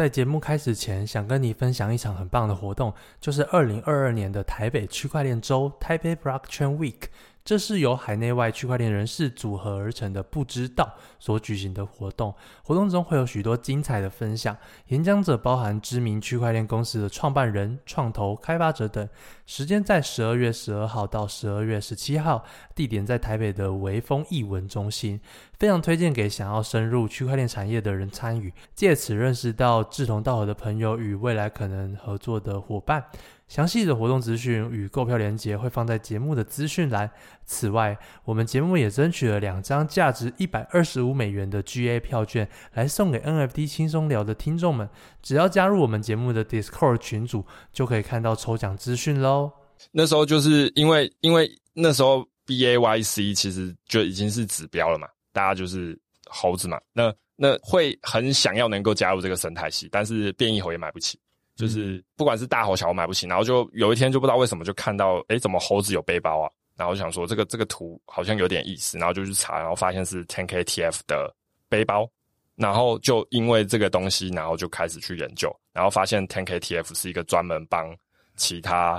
在节目开始前，想跟你分享一场很棒的活动，就是二零二二年的台北区块链周 （Taipei Blockchain Week）。这是由海内外区块链人士组合而成的不知道所举行的活动。活动中会有许多精彩的分享，演讲者包含知名区块链公司的创办人、创投、开发者等。时间在十二月十二号到十二月十七号，地点在台北的微风艺文中心。非常推荐给想要深入区块链产业的人参与，借此认识到志同道合的朋友与未来可能合作的伙伴。详细的活动资讯与购票链接会放在节目的资讯栏。此外，我们节目也争取了两张价值一百二十五美元的 GA 票券来送给 NFT 轻松聊的听众们。只要加入我们节目的 Discord 群组，就可以看到抽奖资讯喽。那时候就是因为因为那时候 BAYC 其实就已经是指标了嘛，大家就是猴子嘛，那那会很想要能够加入这个生态系，但是变异猴也买不起。就是不管是大猴小猴买不起，然后就有一天就不知道为什么就看到，诶，怎么猴子有背包啊？然后想说这个这个图好像有点意思，然后就去查，然后发现是 10KTF 的背包，然后就因为这个东西，然后就开始去研究，然后发现 10KTF 是一个专门帮其他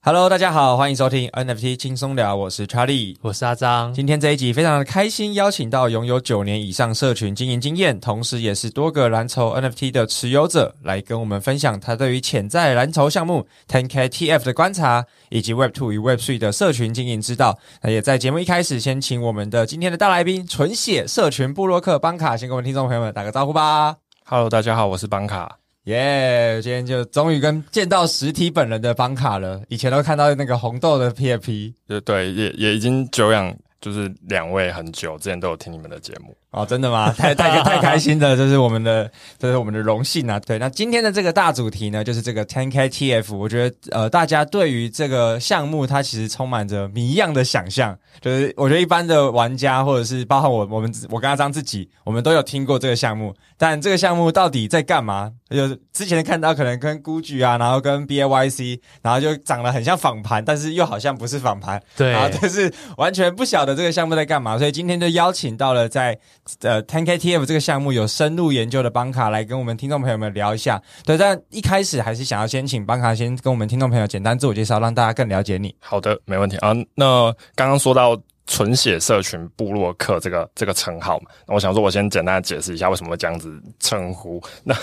Hello，大家好，欢迎收听 NFT 轻松聊，我是 Charlie，我是阿张。今天这一集非常的开心，邀请到拥有九年以上社群经营经验，同时也是多个蓝筹 NFT 的持有者，来跟我们分享他对于潜在蓝筹项目 10KTF 的观察，以及 Web Two 与 Web Three 的社群经营之道。那也在节目一开始，先请我们的今天的大来宾，纯血社群布洛克邦卡，先跟我们听众朋友们打个招呼吧。Hello，大家好，我是邦卡。耶今天就终于跟见到实体本人的方卡了。以前都看到那个红豆的 PFP，对对，也也已经久仰，就是两位很久，之前都有听你们的节目。哦，真的吗？太太太开心了，这是我们的，这是我们的荣幸啊！对，那今天的这个大主题呢，就是这个 10KTF。我觉得，呃，大家对于这个项目，它其实充满着谜样的想象。就是我觉得一般的玩家，或者是包括我，我们我跟阿张自己，我们都有听过这个项目，但这个项目到底在干嘛？就是之前看到可能跟 Gucci 啊，然后跟 BAYC，然后就长得很像仿盘，但是又好像不是仿盘，对，然后就是完全不晓得这个项目在干嘛。所以今天就邀请到了在。呃，TenkTF 这个项目有深入研究的邦卡来跟我们听众朋友们聊一下。对，但一开始还是想要先请邦卡先跟我们听众朋友简单自我介绍，让大家更了解你。好的，没问题啊。那刚刚说到纯血社群部落客这个这个称号嘛，那我想说，我先简单的解释一下为什么这样子称呼。那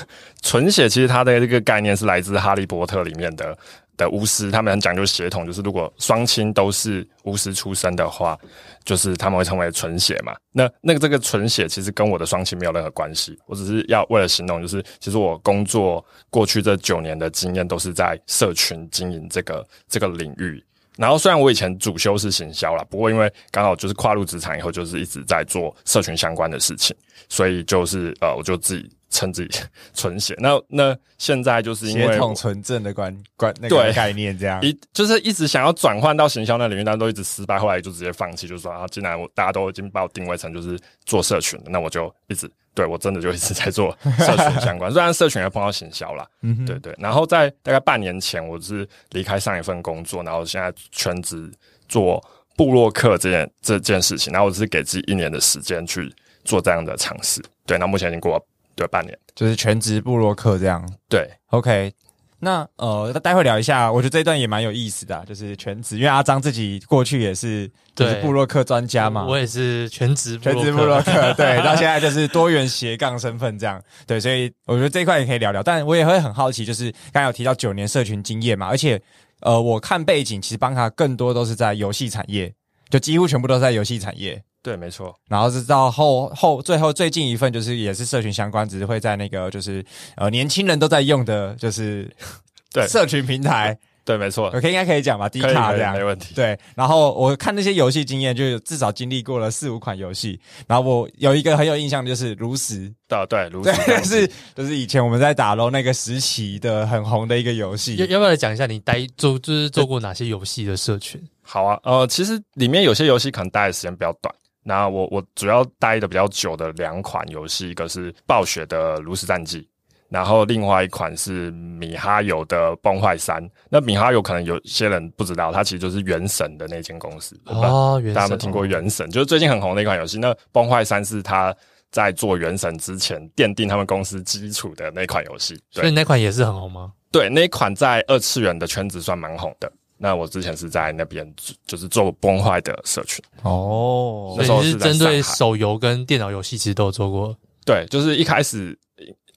纯血其实它的这个概念是来自哈利波特里面的。的巫师，他们很讲究血统，就是如果双亲都是巫师出身的话，就是他们会称为纯血嘛。那那个这个纯血其实跟我的双亲没有任何关系，我只是要为了形容，就是其实我工作过去这九年的经验都是在社群经营这个这个领域。然后虽然我以前主修是行销啦，不过因为刚好就是跨入职场以后，就是一直在做社群相关的事情，所以就是呃，我就自己。称自己纯血，那那现在就是因为血统纯正的观观那个概念，这样。一就是一直想要转换到行销那领域，但都一直失败，后来就直接放弃，就说啊，既然我大家都已经把我定位成就是做社群的，那我就一直对我真的就一直在做社群相关，虽然社群也碰到行销啦，嗯哼，对对。然后在大概半年前，我是离开上一份工作，然后现在全职做部落客这件这件事情，然后我只是给自己一年的时间去做这样的尝试，对，那目前已经过了。对，半年就是全职部落客这样。对，OK。那呃，待会聊一下，我觉得这一段也蛮有意思的，就是全职，因为阿张自己过去也是就是部落客专家嘛。我也是全职全职部落客，对，到 现在就是多元斜杠身份这样。对，所以我觉得这一块也可以聊聊。但我也会很好奇，就是刚才有提到九年社群经验嘛，而且呃，我看背景其实邦卡更多都是在游戏产业，就几乎全部都是在游戏产业。对，没错。然后是到后后最后最近一份，就是也是社群相关，只是会在那个就是呃年轻人都在用的，就是对社群平台。对，没错。OK，应该可以讲吧低卡这样没问题。对，然后我看那些游戏经验，就至少经历过了四五款游戏。然后我有一个很有印象的就是炉石。对对，炉石对，是就是以前我们在打楼那个时期的很红的一个游戏。要要不要来讲一下你待做就是做过哪些游戏的社群？好啊，呃，其实里面有些游戏可能待的时间比较短。那我我主要待的比较久的两款游戏，一个是暴雪的《炉石战记》，然后另外一款是米哈游的《崩坏三》。那米哈游可能有些人不知道，它其实就是《原神》的那间公司哦。原神，大家有听过《原神》？就是最近很红的一款游戏。那《崩坏三》是它在做《原神》之前奠定他们公司基础的那款游戏。所以那款也是很红吗？对，那款在二次元的圈子算蛮红的。那我之前是在那边就是做崩坏的社群哦，所以你是针对手游跟电脑游戏其实都有做过。对，就是一开始，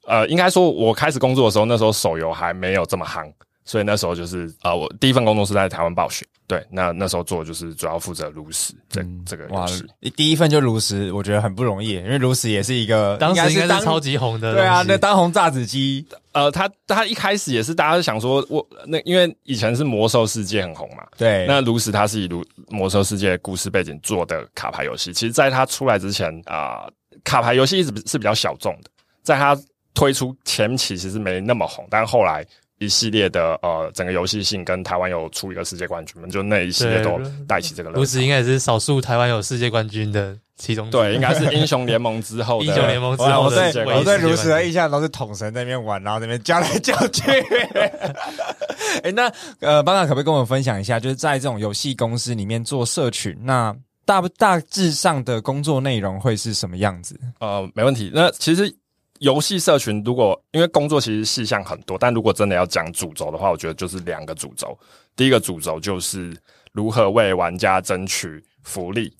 呃，应该说我开始工作的时候，那时候手游还没有这么夯。所以那时候就是啊、呃，我第一份工作是在台湾暴雪，对，那那时候做的就是主要负责炉石这、嗯、这个游戏。第一份就炉石，我觉得很不容易，因为炉石也是一个当时应该是超级红的，对啊，那当红炸子鸡。呃，他他一开始也是大家想说，我那因为以前是魔兽世界很红嘛，对，那炉石它是以炉魔兽世界故事背景做的卡牌游戏，其实在它出来之前啊、呃，卡牌游戏一直是比较小众的，在它推出前期其实没那么红，但后来。一系列的呃，整个游戏性跟台湾有出一个世界冠军嘛，就那一系列都带起这个。炉石应该也是少数台湾有世界冠军的其中。对，应该是英雄联盟之后的。英雄联盟之后的世界冠军。我对我对炉石的印象都是统神在那边玩，然后那边叫来叫去。哎、欸，那呃，班长可不可以跟我们分享一下，就是在这种游戏公司里面做社群，那大不大致上的工作内容会是什么样子？呃，没问题。那其实。游戏社群如果因为工作其实细项很多，但如果真的要讲主轴的话，我觉得就是两个主轴。第一个主轴就是如何为玩家争取福利，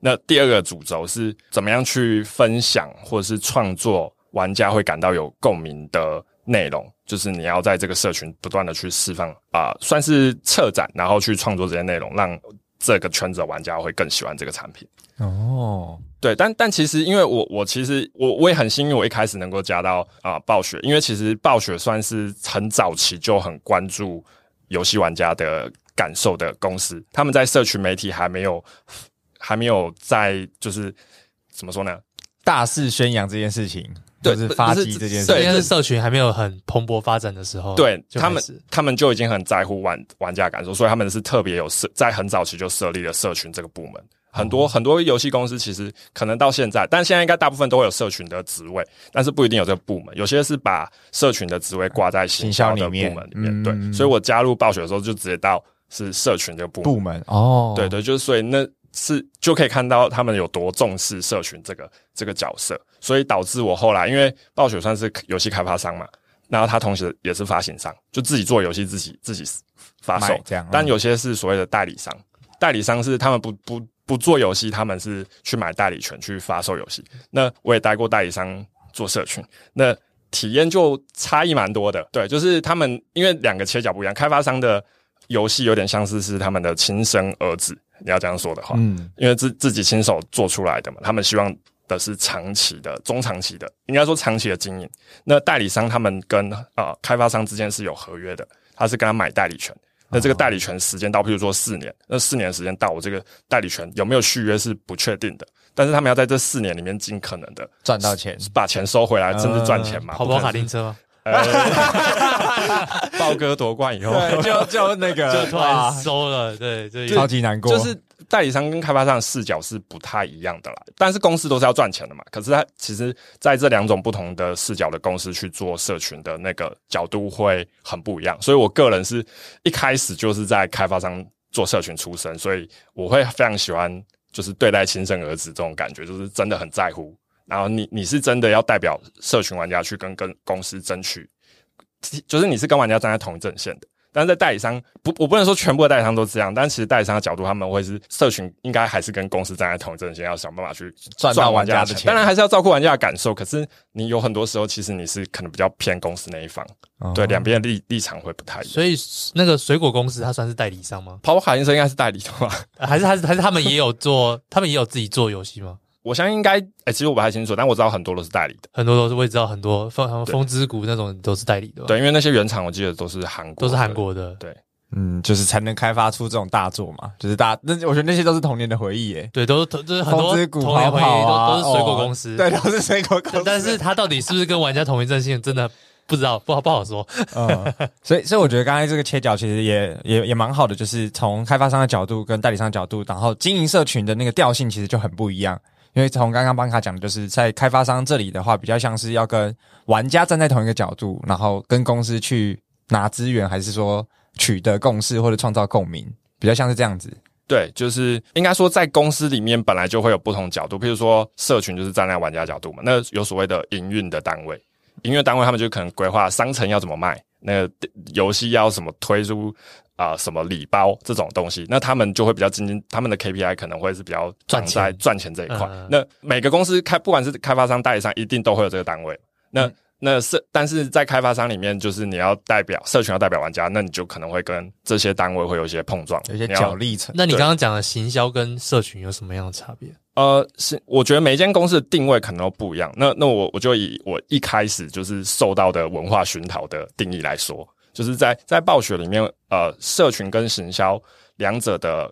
那第二个主轴是怎么样去分享或者是创作玩家会感到有共鸣的内容，就是你要在这个社群不断的去释放啊、算是策展，然后去创作这些内容，让这个圈子的玩家会更喜欢这个产品。哦。对，但但其实，因为我我其实我我也很幸运，我一开始能够加到啊、呃、暴雪，因为其实暴雪算是很早期就很关注游戏玩家的感受的公司，他们在社群媒体还没有还没有在就是怎么说呢，大肆宣扬这件事情，对，就是发迹这件事情，对，应该是社群还没有很蓬勃发展的时候，对他们他们就已经很在乎玩玩家感受，所以他们是特别有设在很早期就设立了社群这个部门。很多很多游戏公司其实可能到现在，但现在应该大部分都会有社群的职位，但是不一定有这个部门。有些是把社群的职位挂在行销的部门里面。里面对，所以我加入暴雪的时候就直接到是社群这个部门。部门哦，对对，就是所以那是就可以看到他们有多重视社群这个这个角色，所以导致我后来因为暴雪算是游戏开发商嘛，然后他同时也是发行商，就自己做游戏自己自己发售这样。但有些是所谓的代理商，代理商是他们不不。不做游戏，他们是去买代理权去发售游戏。那我也待过代理商做社群，那体验就差异蛮多的。对，就是他们因为两个切角不一样，开发商的游戏有点像是是他们的亲生儿子，你要这样说的话，嗯，因为自自己亲手做出来的嘛，他们希望的是长期的、中长期的，应该说长期的经营。那代理商他们跟啊、呃、开发商之间是有合约的，他是跟他买代理权。那这个代理权时间到，譬如说四年，那四年时间到，我这个代理权有没有续约是不确定的。但是他们要在这四年里面尽可能的赚到钱，把钱收回来，甚至赚钱嘛。跑跑卡丁车吗？豹哥夺冠以后，就就那个就突然收了，对，对，超级难过，就是。代理商跟开发商视角是不太一样的啦，但是公司都是要赚钱的嘛。可是他其实在这两种不同的视角的公司去做社群的那个角度会很不一样。所以我个人是一开始就是在开发商做社群出身，所以我会非常喜欢就是对待亲生儿子这种感觉，就是真的很在乎。然后你你是真的要代表社群玩家去跟跟公司争取，就是你是跟玩家站在同一阵线的。但是在代理商不，我不能说全部的代理商都这样，但其实代理商的角度，他们会是社群应该还是跟公司站在同一阵线，要想办法去赚到玩家的钱。当然还是要照顾玩家的感受，可是你有很多时候，其实你是可能比较偏公司那一方，哦、对两边的立立场会不太一样。所以那个水果公司，它算是代理商吗？跑跑卡丁车应该是代理的吧？还是还是还是他们也有做，他们也有自己做游戏吗？我相信应该，哎、欸，其实我不太清楚，但我知道很多都是代理的，很多都是我也知道很多风风之谷那种都是代理的。对，因为那些原厂我记得都是韩国，都是韩国的，对。嗯，就是才能开发出这种大作嘛，就是大那我觉得那些都是童年的回忆诶，对，都是就是很多童年回忆都都是水果公司，对，都是水果公司。但是他到底是不是跟玩家同一阵线，真的不知道，不好不好说。嗯，所以所以我觉得刚才这个切角其实也也也蛮好的，就是从开发商的角度跟代理商的角度，然后经营社群的那个调性其实就很不一样。因为从刚刚邦卡讲的，就是在开发商这里的话，比较像是要跟玩家站在同一个角度，然后跟公司去拿资源，还是说取得共识或者创造共鸣，比较像是这样子。对，就是应该说在公司里面本来就会有不同角度，譬如说社群就是站在玩家角度嘛，那有所谓的营运的单位，营运单位他们就可能规划商城要怎么卖，那个游戏要什么推出。啊、呃，什么礼包这种东西，那他们就会比较精精，他们的 KPI 可能会是比较赚在赚钱这一块。嗯、那每个公司开，不管是开发商、代理商，一定都会有这个单位。那、嗯、那是，但是在开发商里面，就是你要代表社群，要代表玩家，那你就可能会跟这些单位会有一些碰撞，有一些角力层。那你刚刚讲的行销跟社群有什么样的差别？呃，是我觉得每一间公司的定位可能都不一样。那那我我就以我一开始就是受到的文化熏陶的定义来说。就是在在暴雪里面，呃，社群跟行销两者的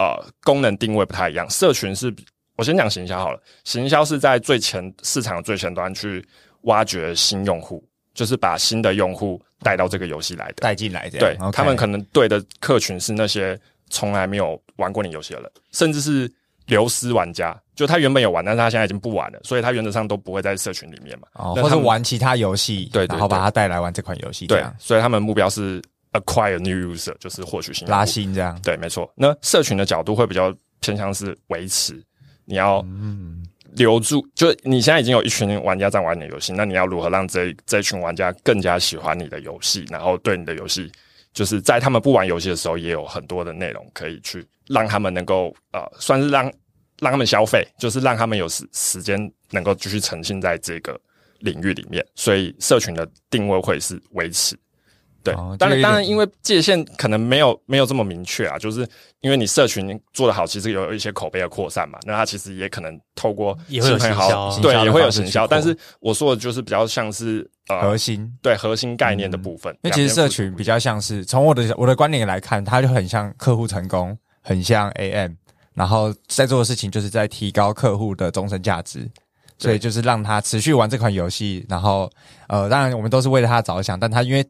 呃功能定位不太一样。社群是，我先讲行销好了。行销是在最前市场的最前端去挖掘新用户，就是把新的用户带到这个游戏来的，带进来的。对.他们可能对的客群是那些从来没有玩过你游戏的人，甚至是。流失玩家，就他原本有玩，但是他现在已经不玩了，所以他原则上都不会在社群里面嘛，哦，或者玩其他游戏，对，然后把他带来玩这款游戏，对，所以他们目标是 acquire new user，就是获取新拉新这样，对，没错。那社群的角度会比较偏向是维持，你要留住，嗯、就你现在已经有一群玩家在玩你的游戏，那你要如何让这这群玩家更加喜欢你的游戏，然后对你的游戏，就是在他们不玩游戏的时候，也有很多的内容可以去。让他们能够呃，算是让让他们消费，就是让他们有时时间能够继续沉浸在这个领域里面。所以社群的定位会是维持，对。哦、当然，当然，因为界限可能没有没有这么明确啊，就是因为你社群做得好，其实有一些口碑的扩散嘛。那它其实也可能透过也会有行销，对，也会有行销。但是我说的就是比较像是呃核心，对核心概念的部分。那、嗯、其实社群比较像是从我的我的观点来看，它就很像客户成功。很像 AM，然后在做的事情就是在提高客户的终身价值，所以就是让他持续玩这款游戏。然后，呃，当然我们都是为了他着想，但他因为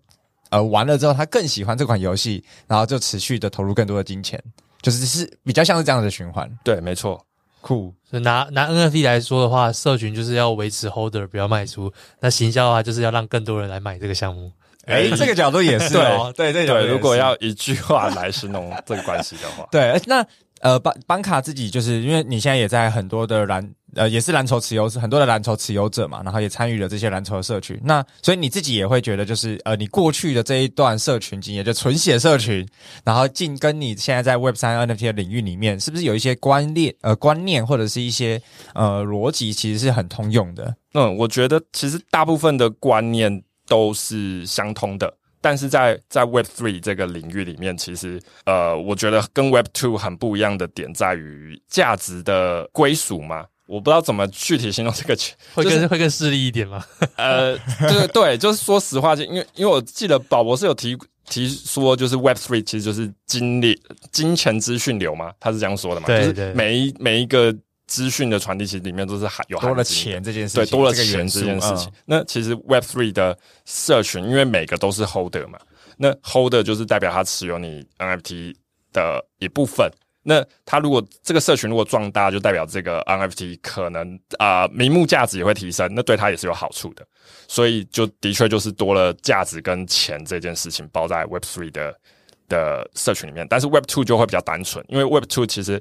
呃玩了之后，他更喜欢这款游戏，然后就持续的投入更多的金钱，就是是比较像是这样的循环。对，没错，酷。所以拿拿 NFT 来说的话，社群就是要维持 Holder 不要卖出，那行销的话就是要让更多人来买这个项目。哎、欸，这个角度也是哦。对对对，如果要一句话来形容这个关系的话，对，那呃，班班卡自己就是因为你现在也在很多的蓝呃，也是蓝筹持有者，很多的蓝筹持有者嘛，然后也参与了这些蓝筹的社群。那所以你自己也会觉得，就是呃，你过去的这一段社群经验，就纯血社群，然后进跟你现在在 Web 三 NFT 的领域里面，是不是有一些观念呃观念或者是一些呃逻辑，其实是很通用的？嗯，我觉得其实大部分的观念。都是相通的，但是在在 Web Three 这个领域里面，其实呃，我觉得跟 Web Two 很不一样的点在于价值的归属嘛。我不知道怎么具体形容这个，会更、就是、会更势利一点吗？呃，对对，就是说实话，就因为因为我记得宝博士有提提说，就是 Web Three 其实就是金链金钱资讯流嘛，他是这样说的嘛，对对，就是每一每一个。资讯的传递其实里面都是含有含多了钱这件事情，对，多了钱这件事情。嗯、那其实 Web Three 的社群，因为每个都是 Holder 嘛，那 Holder 就是代表他持有你 NFT 的一部分。那他如果这个社群如果壮大，就代表这个 NFT 可能啊、呃、名目价值也会提升，那对他也是有好处的。所以就的确就是多了价值跟钱这件事情包在 Web Three 的的社群里面。但是 Web Two 就会比较单纯，因为 Web Two 其实。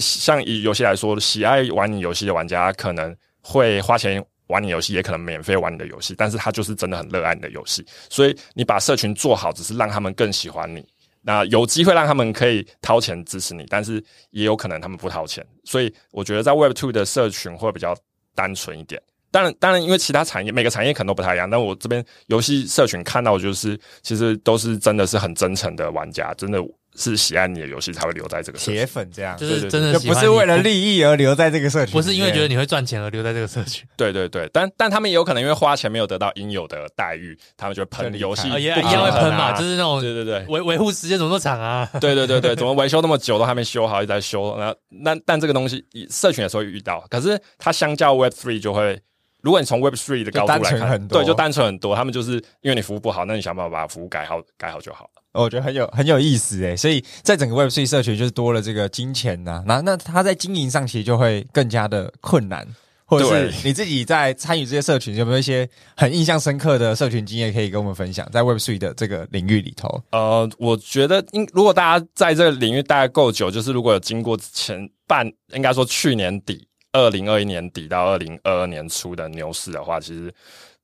像以游戏来说，喜爱玩你游戏的玩家可能会花钱玩你游戏，也可能免费玩你的游戏，但是他就是真的很热爱你的游戏。所以你把社群做好，只是让他们更喜欢你。那有机会让他们可以掏钱支持你，但是也有可能他们不掏钱。所以我觉得在 Web Two 的社群会比较单纯一点。当然，当然，因为其他产业每个产业可能都不太一样。但我这边游戏社群看到就是，其实都是真的是很真诚的玩家，真的。是喜爱你的游戏才会留在这个社群，铁粉这样，就是真的就不是为了利益而留在这个社群，不是因为觉得你会赚钱而留在这个社群。对对对，但但他们也有可能因为花钱没有得到应有的待遇，他们就会喷游戏，一样会喷嘛，就是那种对对对维维护时间怎么那么长啊？对对对对，怎么维修那么久都还没修好，一直在修。那那但这个东西社群的时候遇到，可是它相较 Web Three 就会如果你从 Web Three 的高度来看，很多对，就单纯很多。他们就是因为你服务不好，那你想办法把服务改好，改好就好了。我觉得很有很有意思诶，所以在整个 Web Three 社群就是多了这个金钱呐、啊，那那他在经营上其实就会更加的困难。或者是你自己在参与这些社群，有没有一些很印象深刻的社群经验可以跟我们分享？在 Web3 的这个领域里头，呃，我觉得，应如果大家在这个领域待够久，就是如果有经过前半，应该说去年底，二零二一年底到二零二二年初的牛市的话，其实。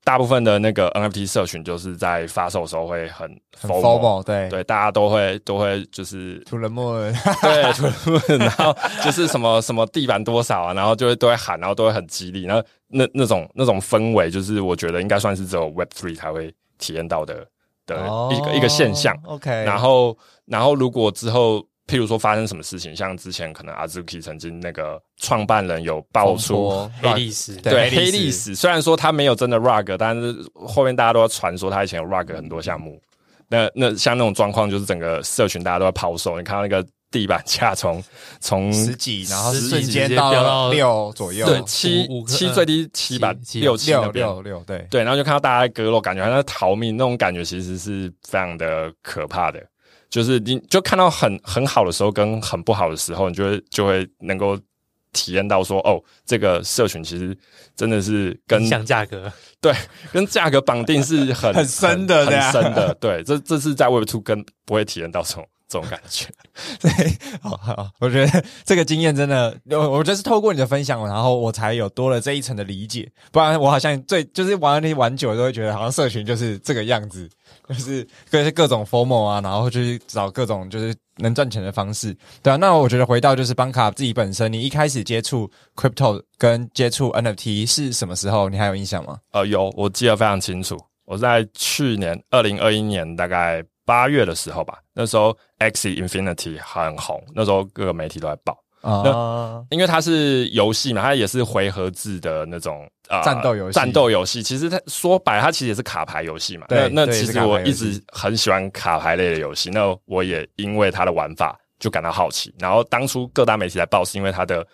大部分的那个 NFT 社群就是在发售的时候会很 FOMO，对对，大家都会都会就是土人们，对土人们，然后就是什么什么地板多少啊，然后就会都会喊，然后都会很激励，然后那那种那种氛围，就是我觉得应该算是只有 Web Three 才会体验到的的一个、oh, 一个现象。OK，然后然后如果之后。譬如说发生什么事情，像之前可能阿 Zuki 曾经那个创办人有爆出黑历史，对黑历史。虽然说他没有真的 rug，但是后面大家都在传说他以前有 rug 很多项目。那那像那种状况，就是整个社群大家都在抛售。你看到那个地板价从从十几，然后瞬间到六左右，对七七最低七吧六七六六六对对，然后就看到大家割肉，感觉好像在逃命那种感觉，其实是非常的可怕的。就是你就看到很很好的时候跟很不好的时候，你就会就会能够体验到说，哦，这个社群其实真的是跟像价格对，跟价格绑定是很很深的，很深的。对，这这是在 Web Two 跟不会体验到这种这种感觉。对，好好，我觉得这个经验真的，我我觉得是透过你的分享，然后我才有多了这一层的理解。不然我好像最就是玩那些玩久了，都会觉得好像社群就是这个样子。就是各各种 formal 啊，然后去找各种就是能赚钱的方式，对啊。那我觉得回到就是邦卡自己本身，你一开始接触 Crypto 跟接触 NFT 是什么时候？你还有印象吗？呃，有，我记得非常清楚。我在去年二零二一年大概八月的时候吧，那时候 Axie Infinity 很红，那时候各个媒体都在报。啊，那因为它是游戏嘛，它也是回合制的那种呃战斗游戏。战斗游戏其实它说白，它其实也是卡牌游戏嘛。对，那那其实我一直很喜欢卡牌类的游戏。那我也因为它的玩法就感到好奇。然后当初各大媒体来报，是因为它的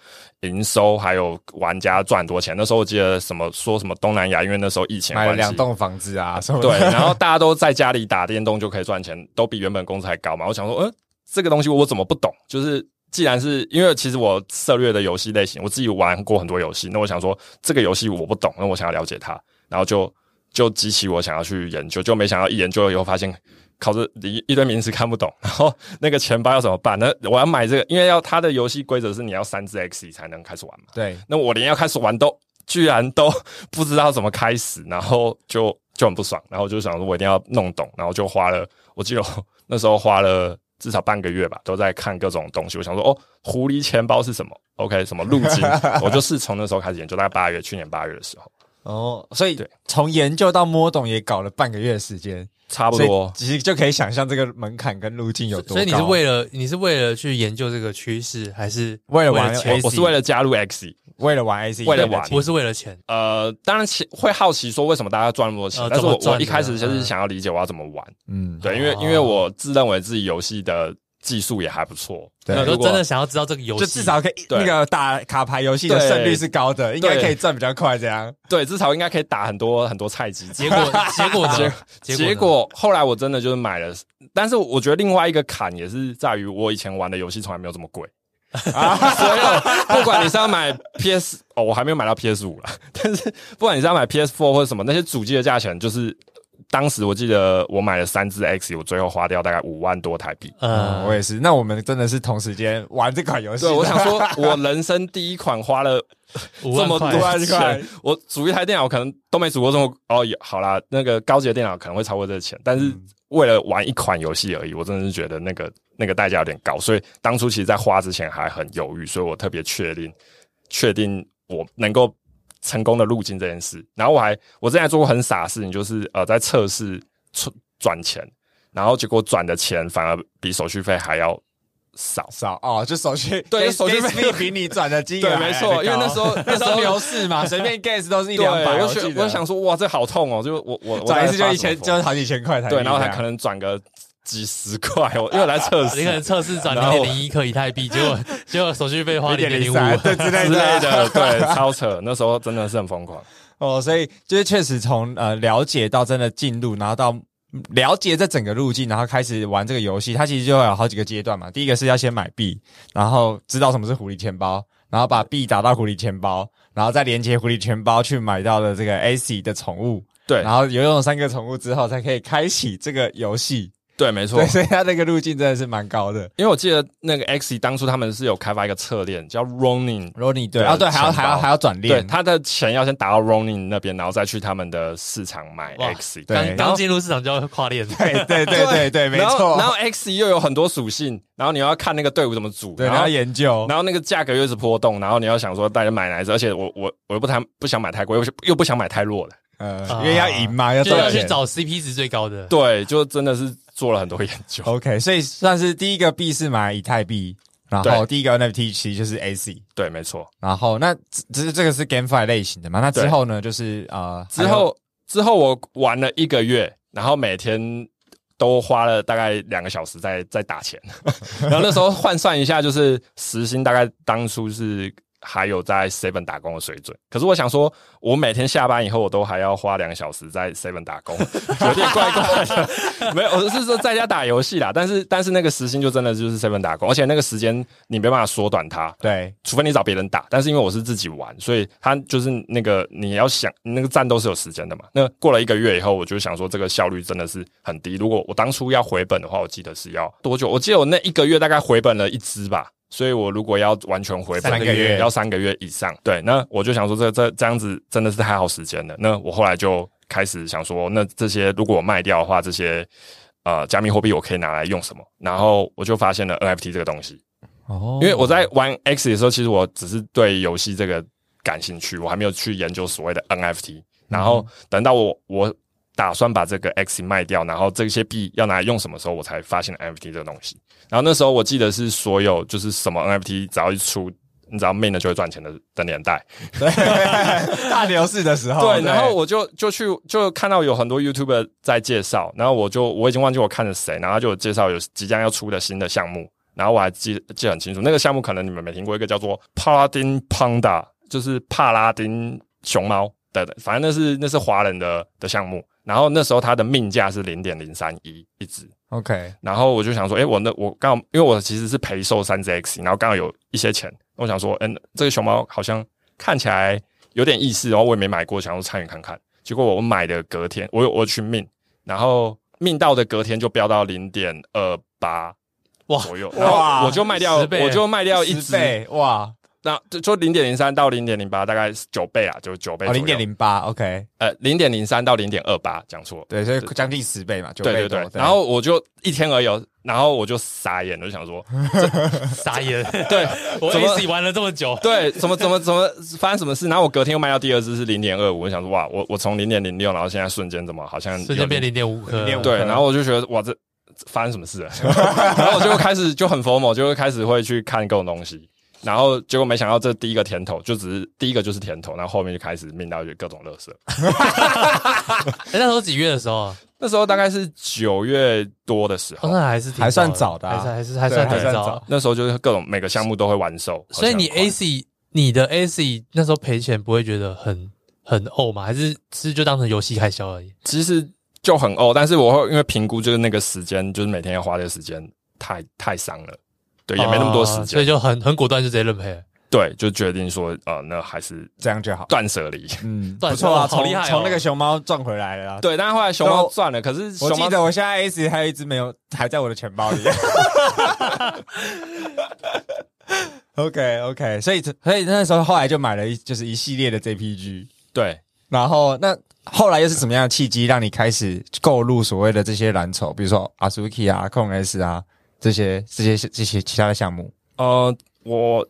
营收还有玩家赚很多钱。那时候我记得什么说什么东南亚，因为那时候疫情买了两栋房子啊什么。对，然后 大家都在家里打电动就可以赚钱，都比原本工资还高嘛。我想说，呃，这个东西我怎么不懂？就是。既然是因为其实我涉略的游戏类型，我自己玩过很多游戏，那我想说这个游戏我不懂，那我想要了解它，然后就就激起我想要去研究，就没想到一研究以后发现，靠着一一堆名词看不懂，然后那个钱包要怎么办？那我要买这个，因为要它的游戏规则是你要三只 X 才能开始玩嘛。对，那我连要开始玩都居然都不知道怎么开始，然后就就很不爽，然后就想说我一定要弄懂，然后就花了，我记得那时候花了。至少半个月吧，都在看各种东西。我想说，哦，狐狸钱包是什么？OK，什么路径？我就是从那时候开始研究，大概八月，去年八月的时候。哦，所以对，从研究到摸懂也搞了半个月的时间，差不多。其实就可以想象这个门槛跟路径有多高。所以你是为了你是为了去研究这个趋势，还是为了玩？我我是为了加入 X。为了玩 AC，为了玩，不是为了钱。呃，当然钱会好奇说为什么大家赚那么多钱，呃、但是我我一开始就是想要理解我要怎么玩。嗯，对，因为、哦、因为我自认为自己游戏的。技术也还不错，对，那如果真的想要知道这个游戏，就至少可以那个打卡牌游戏的胜率是高的，应该可以赚比较快。这样，对，至少应该可以打很多很多菜鸡。结果，结果 结？结果后来我真的就是买了，但是我觉得另外一个坎也是在于，我以前玩的游戏从来没有这么贵啊。所以不管你是要买 PS，哦，我还没有买到 PS 五了，但是不管你是要买 PS Four 或者什么，那些主机的价钱就是。当时我记得我买了三只 X，我最后花掉大概五万多台币。嗯，我也是。那我们真的是同时间玩这款游戏。对，我想说，我人生第一款花了这么多钱，我组一台电脑可能都没组过这么哦。好啦，那个高级的电脑可能会超过这个钱，但是为了玩一款游戏而已，我真的是觉得那个那个代价有点高。所以当初其实，在花之前还很犹豫，所以我特别确定，确定我能够。成功的路径这件事，然后我还我之前做过很傻的事情，就是呃在测试转钱，然后结果转的钱反而比手续费还要少。少哦，就手续 对手续费比你转的金额对没错，因为那时候 那时候牛市嘛，随便 gas 都是一两百，我我就想说哇这好痛哦，就我我转一次就一千，就好几千块台币，对，然后还可能转个。几十块，我因为来测试，你可能测试转零点零一颗以太币，结果 结果手续费花零点零五，对之类的，之类的，对，超扯。那时候真的是很疯狂。哦，所以就是确实从呃了解到真的进入，然后到了解这整个路径，然后开始玩这个游戏，它其实就会有好几个阶段嘛。第一个是要先买币，然后知道什么是狐狸钱包，然后把币打到狐狸钱包，然后再连接狐狸钱包去买到的这个 AC 的宠物。对，然后有用三个宠物之后，才可以开启这个游戏。对，没错。对，所以它那个路径真的是蛮高的。因为我记得那个 X 当初他们是有开发一个侧链叫 Ronin，Ronin 对，啊对，还要还要还要转链，对，他的钱要先打到 Ronin 那边，然后再去他们的市场买 X。刚刚进入市场就要跨链，对对对对 对，没错。然后 X 又有很多属性，然后你要看那个队伍怎么组，然后要研究，然后那个价格又是波动，然后你要想说大家买哪一只，而且我我我又不太不想买太贵，又又不想买太弱的。呃，因为要赢嘛，要就要去找 CP 值最高的。对，就真的是做了很多研究。OK，所以算是第一个币是买以太币，然后第一个 NFT 其实就是 AC。对，没错。然后那只是这个是 GameFi 类型的嘛？那之后呢，就是呃，之后之后我玩了一个月，然后每天都花了大概两个小时在在打钱，然后那时候换算一下，就是时薪大概当初是。还有在 Seven 打工的水准，可是我想说，我每天下班以后，我都还要花两个小时在 Seven 打工，有点怪怪的。没有，我是说在家打游戏啦，但是但是那个时薪就真的就是 Seven 打工，而且那个时间你没办法缩短它。对，除非你找别人打，但是因为我是自己玩，所以他就是那个你要想那个战斗是有时间的嘛。那过了一个月以后，我就想说这个效率真的是很低。如果我当初要回本的话，我记得是要多久？我记得我那一个月大概回本了一只吧。所以我如果要完全回本，三个月要三个月以上。对，那我就想说，这这这样子真的是太耗时间了。那我后来就开始想说，那这些如果我卖掉的话，这些呃加密货币我可以拿来用什么？然后我就发现了 NFT 这个东西。哦，因为我在玩 X 的时候，其实我只是对游戏这个感兴趣，我还没有去研究所谓的 NFT。然后等到我我。打算把这个 X 卖掉，然后这些币要拿来用什么时候，我才发现 NFT 这个东西。然后那时候我记得是所有就是什么 NFT 只要一出，你只要 mint 了就会赚钱的的年代，对，大牛市的时候。对，然后我就就去就看到有很多 YouTuber 在介绍，然后我就我已经忘记我看了谁，然后就有介绍有即将要出的新的项目，然后我还记记很清楚，那个项目可能你们没听过，一个叫做 Paladin Panda，就是帕拉丁熊猫的，反正那是那是华人的的项目。然后那时候它的命价是零点零三一一只，OK。然后我就想说，诶，我那我刚好，因为我其实是陪售三只 X，然后刚好有一些钱，我想说，嗯，这个熊猫好像看起来有点意思，然后我也没买过，想要参与看看。结果我买的隔天，我有我去命，然后命到的隔天就飙到零点二八哇左右，然后我就卖掉，我就卖掉一只哇。那就就零点零三到零点零八，大概九倍啊，就九倍。哦，零点零八，OK，呃，零点零三到零点二八，讲错。对，所以将近十倍嘛，九倍对对对。然后我就一天而已，然后我就傻眼了，就想说 傻眼。对，我一起玩了这么久，对，怎么怎么怎么发生什么事？然后我隔天又卖到第二只是零点二五，我想说哇，我我从零点零六，然后现在瞬间怎么好像瞬间变零点五颗？对，然后我就觉得哇，这发生什么事了？然后我就开始就很 formal，就会开始会去看各种东西。然后结果没想到，这第一个甜头就只是第一个就是甜头，然后后面就开始命到就各种垃圾。那时候几月的时候？那时候大概是九月多的时候，那还是还算早的，还是还是还算挺早。那时候就是各种每个项目都会完售。所以你 AC 你的 AC 那时候赔钱不会觉得很很呕吗？还是其实就当成游戏开销而已？其实就很呕，但是我会因为评估就是那个时间，就是每天要花的时间太太伤了。对，也没那么多时间，所以就很很果断，就直接认赔。对，就决定说，呃，那还是这样就好，断舍离。嗯，不错啊，好厉害，从那个熊猫赚回来了。对，但是后来熊猫赚了，可是我记得我现在 S 还有一只没有，还在我的钱包里。OK OK，所以所以那时候后来就买了一就是一系列的 JPG。对，然后那后来又是什么样的契机让你开始购入所谓的这些蓝筹，比如说 Azuki 啊、Clone S 啊？这些这些这些其他的项目，呃，我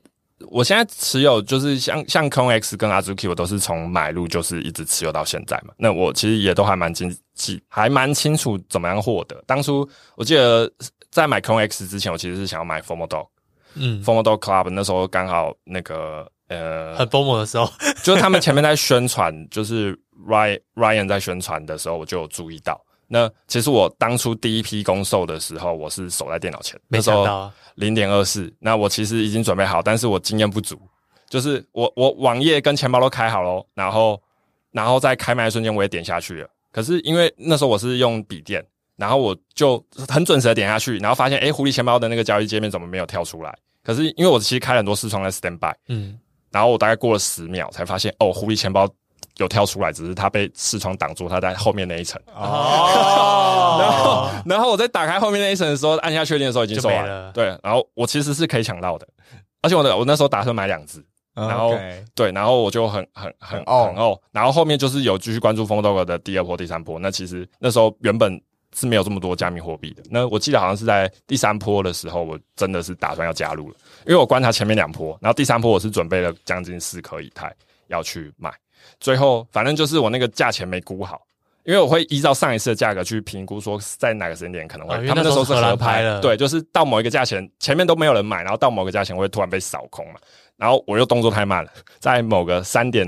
我现在持有就是像像 Clone X 跟 Azuki，我都是从买入就是一直持有到现在嘛。那我其实也都还蛮清记，还蛮清楚怎么样获得。当初我记得在买 Clone X 之前，我其实是想要买 Formal Dog，嗯，Formal Dog Club 那时候刚好那个呃很 FOMO 的时候，就是他们前面在宣传，就是 Ryan Ryan 在宣传的时候，我就有注意到。那其实我当初第一批公售的时候，我是守在电脑前，没想到零点二四。那我其实已经准备好，但是我经验不足，就是我我网页跟钱包都开好了，然后然后在开麦的瞬间我也点下去了，可是因为那时候我是用笔电，然后我就很准时的点下去，然后发现诶，狐狸钱包的那个交易界面怎么没有跳出来？可是因为我其实开了很多视窗在 stand by，嗯，然后我大概过了十秒才发现哦，狐狸钱包有跳出来，只是它被视窗挡住，它在后面那一层。哦，然后然后我在打开后面那一层的时候，按下确定的时候已经收完了。对，然后我其实是可以抢到的，而且我的我那时候打算买两只。然后 Okay. 对，然后我就很很很很哦，然后后面就是有继续关注 FOMO 的第二波、第三波。那其实那时候原本是没有这么多加密货币的。那我记得好像是在第三波的时候，我真的是打算要加入了，因为我观察前面两波，然后第三波我是准备了将近四颗以太要去买。最后反正就是我那个价钱没估好，因为我会依照上一次的价格去评估说在哪个时间点可能会。哦、他们那时候是合拍了，对，就是到某一个价钱前面都没有人买，然后到某个价钱会突然被扫空嘛。然后我又动作太慢了，在某个三点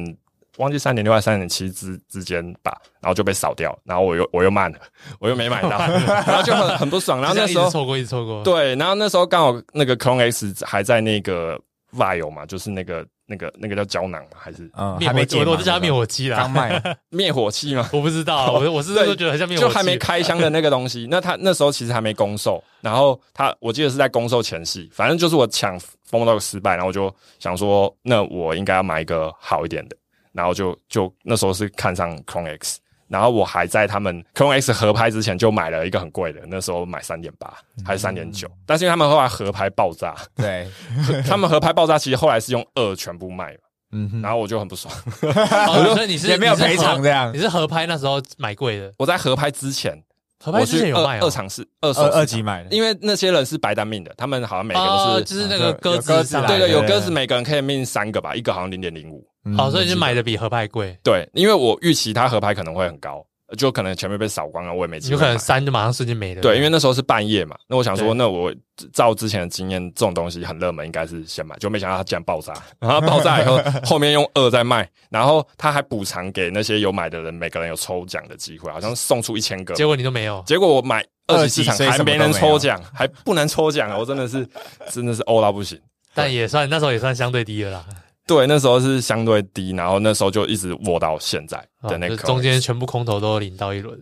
忘记三点六还是三点七之之间吧，然后就被扫掉。然后我又我又慢了，我又没买到，然后就很很不爽。然后那时候错过一次错过，对，然后那时候刚好那个 Clone X 还在那个 Vial 嘛，就是那个。那个那个叫胶囊嘛还是嗯，还没我我都叫它灭火器啦，刚卖 灭火器吗？我不知道，我 我是都觉得很像灭火器，就还没开箱的那个东西。那他那时候其实还没公售，然后他我记得是在公售前夕，反正就是我抢 FOMO 失败，然后我就想说，那我应该要买一个好一点的，然后就就那时候是看上 Clone X。然后我还在他们 Clone X 合拍之前就买了一个很贵的，那时候买三点八还是三点九，但是因为他们后来合拍爆炸，对，他们合拍爆炸，其实后来是用二全部卖，嗯哼，然后我就很不爽，所以你是也没有赔偿这样，你是合拍那时候买贵的，我在合拍之前，合拍之前有卖二场是二二二级买的，因为那些人是白单命的，他们好像每个都是就是那个鸽子，对对，有鸽子，每个人可以命三个吧，一个好像零点零五，好，所以就买的比合拍贵，对，因为我预期它合拍可能会很高。就可能前面被扫光了，我也没机会。有可能三就马上瞬间没了。对，因为那时候是半夜嘛。那我想说，那我照之前的经验，这种东西很热门，应该是先买。就没想到它竟然爆炸，然后爆炸以后，后面用二再卖，然后他还补偿给那些有买的人，每个人有抽奖的机会，好像送出一千个。结果你都没有。结果我买二级市场还没能抽奖，还不能抽奖，我真的是真的是欧到不行。但也算那时候也算相对低了啦。对，那时候是相对低，然后那时候就一直握到现在的那个、哦、中间全部空头都领到一轮。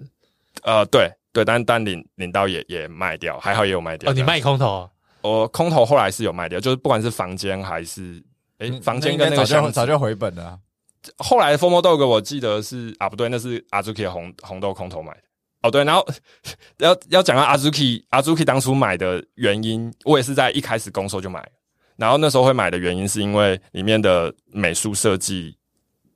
呃，对对，但但领领到也也卖掉，还好也有卖掉。哦，你卖空头？我空头后来是有卖掉，就是不管是房间还是诶，嗯、房间跟那个早就早就回本了、啊。后来 FOMO Dog 我记得是啊，不对，那是 Azuki 的红红豆空头买的。哦，对，然后要要讲到 Azuki Azuki 当初买的原因，我也是在一开始公售就买。然后那时候会买的原因，是因为里面的美术设计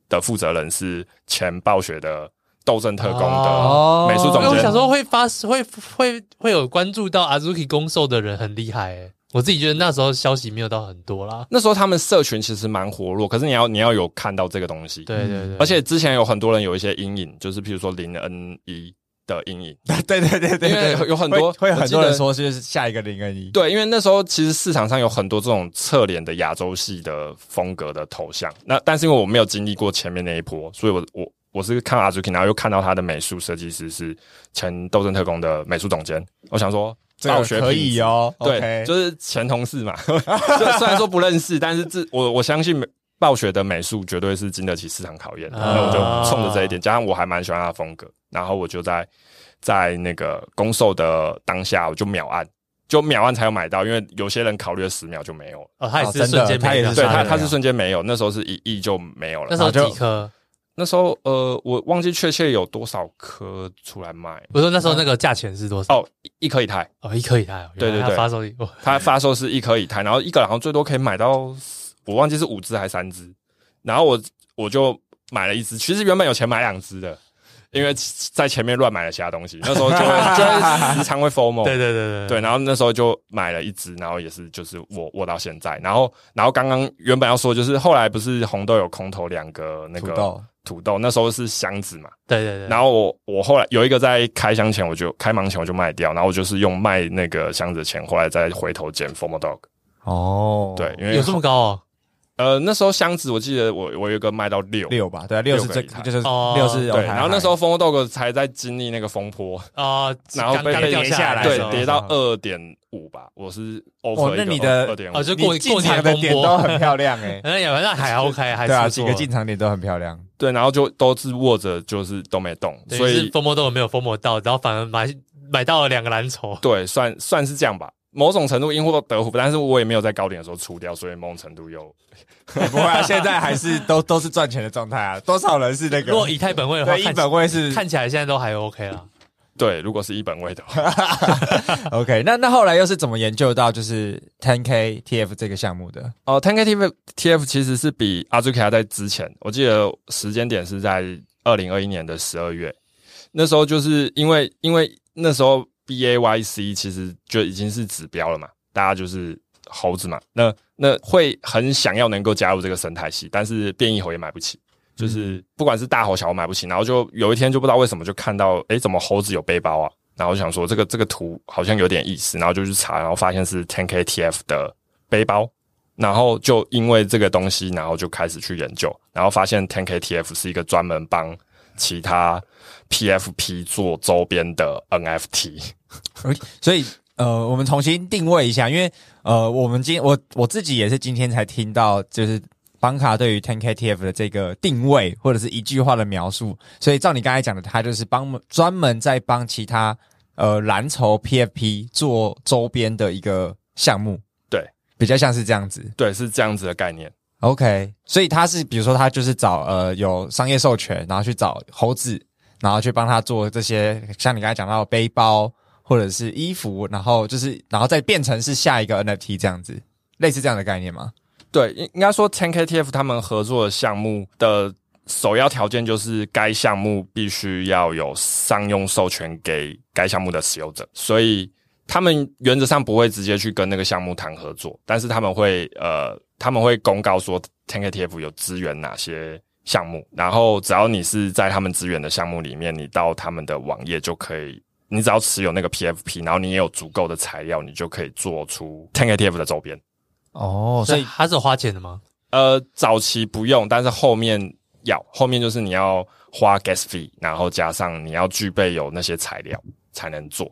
的负责人是前暴雪的斗争特工的美术总监。我想说会发会会会有关注到 Azuki 公售的人很厉害诶，我自己觉得那时候消息没有到很多啦。那时候他们社群其实蛮活络，可是你要你要有看到这个东西。对对对。而且之前有很多人有一些阴影，就是譬如说零 N 一。的阴影，对对对对，因为有很多会，会很多人说是下一个零 N 一，对，因为那时候其实市场上有很多这种侧脸的亚洲系的风格的头像，那但是因为我没有经历过前面那一波，所以我我我是看 Azuki，然后又看到他的美术设计师是前斗争特工的美术总监，我想说暴雪可以哦，对，okay. 就是前同事嘛，虽然说不认识，但是这我我相信暴雪的美术绝对是经得起市场考验，那、uh. 我就冲着这一点，加上我还蛮喜欢他的风格。然后我就在在那个公售的当下，我就秒按，就秒按才有买到，因为有些人考虑了十秒就没有了。哦，他也是瞬间，他也是对他他是瞬间没有，那时候是一亿就没有了。那时候几颗？那时候呃，我忘记确切有多少颗出来卖。我说那时候那个价钱是多少？哦，一颗以太。哦，一颗以太。对对对，发售他发售是一颗以太，然后一个好像最多可以买到，我忘记是五只还是三只。然后我我就买了一只，其实原本有钱买两只的。因为在前面乱买了其他东西，那时候就会 就会时常会 FOMO。对对对对对，然后那时候就买了一支，然后也是就是握握到现在，然后然后刚刚原本要说就是后来不是红豆有空投两个那个土豆，土豆那时候是箱子嘛，对对对，然后我我后来有一个在开箱前我就开盲前我就卖掉，然后我就是用卖那个箱子的钱，后来再回头捡 FOMO Dog。哦，对，因为有这么高哦。呃，那时候箱子我记得我我有一个卖到六六吧，对啊，六是这就是六是对，然后那时候 FOMO Dog 才在经历那个风波啊，然后被跌下来，对，跌到二点五吧，我是 offer 那你的二点五，哦，就过过场的点都很漂亮哎、欸，哎呀，那还 OK，还对啊，几个进场点都很漂亮。对，然后就都是握着，就是都没动，所以疯魔都没有疯魔到，然后反而买买到了两个蓝筹。对，算算是这样吧，某种程度因祸得福，但是我也没有在高点的时候出掉，所以某种程度又 不会啊，现在还是都 都是赚钱的状态啊。多少人是那个？如果以太本位的话，对，以本位是看起来现在都还 OK 啦。对，如果是一本位的话，OK 那。那那后来又是怎么研究到就是 Ten K TF 这个项目的？哦，Ten K T F T F 其实是比 Azuki 还在之前，我记得时间点是在二零二一年的十二月。那时候就是因为因为那时候 BAYC 其实就已经是指标了嘛，大家就是猴子嘛，那那会很想要能够加入这个生态系，但是变异猴也买不起。就是不管是大猴小猴买不起，然后就有一天就不知道为什么就看到，诶，怎么猴子有背包啊？然后就想说这个这个图好像有点意思，然后就去查，然后发现是 10K TF 的背包，然后就因为这个东西，然后就开始去研究，然后发现 10K TF 是一个专门帮其他 PFP 做周边的 NFT。所以呃，我们重新定位一下，因为呃，我们今我我自己也是今天才听到，就是。邦卡对于 10KTF 的这个定位或者是一句话的描述，所以照你刚才讲的，他就是帮专门在帮其他呃蓝筹 PFP 做周边的一个项目，对，比较像是这样子，对，是这样子的概念。OK，所以他是比如说他就是找呃有商业授权，然后去找猴子，然后去帮他做这些像你刚才讲到背包或者是衣服，然后就是然后再变成是下一个 NFT 这样子，类似这样的概念吗？对，应应该说 TenKTF 他们合作的项目的首要条件就是该项目必须要有商用授权给该项目的持有者，所以他们原则上不会直接去跟那个项目谈合作，但是他们会呃，他们会公告说 TenKTF 有支援哪些项目，然后只要你是在他们资源的项目里面，你到他们的网页就可以，你只要持有那个 PFP，然后你也有足够的材料，你就可以做出 10KTF 的周边。哦，所以它是有花钱的吗？呃，早期不用，但是后面要，后面就是你要花 gas fee，然后加上你要具备有那些材料才能做。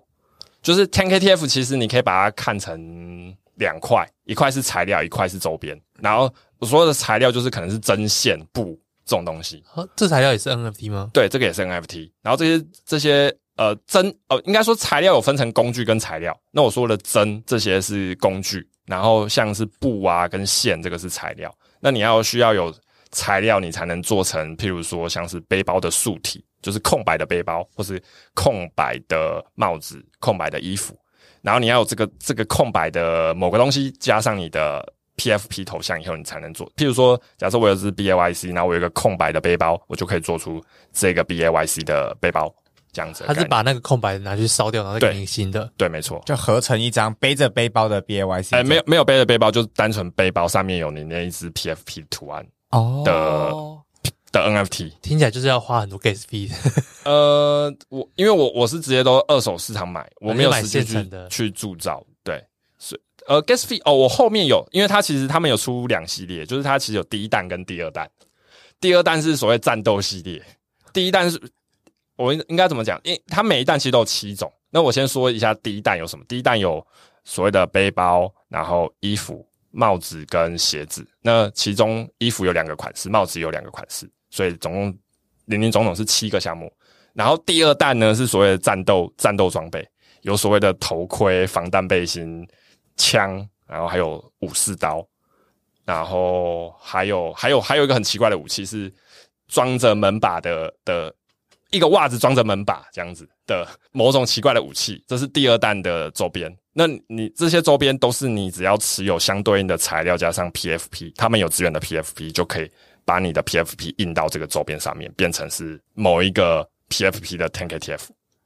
就是 10KTF，其实你可以把它看成两块，一块是材料，一块是周边。然后我说的材料就是可能是针线布这种东西。这材料也是 NFT 吗？对，这个也是 NFT。然后这些这些呃针呃，应该说材料有分成工具跟材料。那我说的针这些是工具。然后像是布啊跟线，这个是材料。那你要需要有材料，你才能做成，譬如说像是背包的素体，就是空白的背包，或是空白的帽子、空白的衣服。然后你要有这个这个空白的某个东西，加上你的 PFP 头像以后，你才能做。譬如说，假设我有只 BAYC，然后我有一个空白的背包，我就可以做出这个 BAYC 的背包。这样子，他是把那个空白的拿去烧掉，然后再给你新的。对，对，没错，就合成一张背着背包的 B A Y C。哎，没有没有背着背包，就是单纯背包上面有你那一只 P F P 图案哦的、oh. 的 N F T，听起来就是要花很多 gas fee。呃，我因为我我是直接都二手市场买，我没有实际去的去铸造。呃 gas fee 哦，我后面有，因为它其实他们有出两系列，就是它其实有第一弹跟第二弹。第二弹是所谓战斗系列，第一弹是。我应应该怎么讲？因为它每一弹其实都有七种。那我先说一下第一弹有什么。第一弹有所谓的背包，然后衣服、帽子跟鞋子。那其中衣服有两个款式，帽子有两个款式，所以总共林林总总是七个项目。然后第二弹呢是所谓的战斗战斗装备，有所谓的头盔、防弹背心、枪，然后还有武士刀，然后还有还有还有一个很奇怪的武器是装着门把的的。一个袜子装着门把这样子的某种奇怪的武器，这是第二弹的周边。那你这些周边都是你只要持有相对应的材料加上 PFP，他们有资源的 PFP 就可以把你的 PFP 印到这个周边上面，变成是某一个 PFP 的 Tank TF。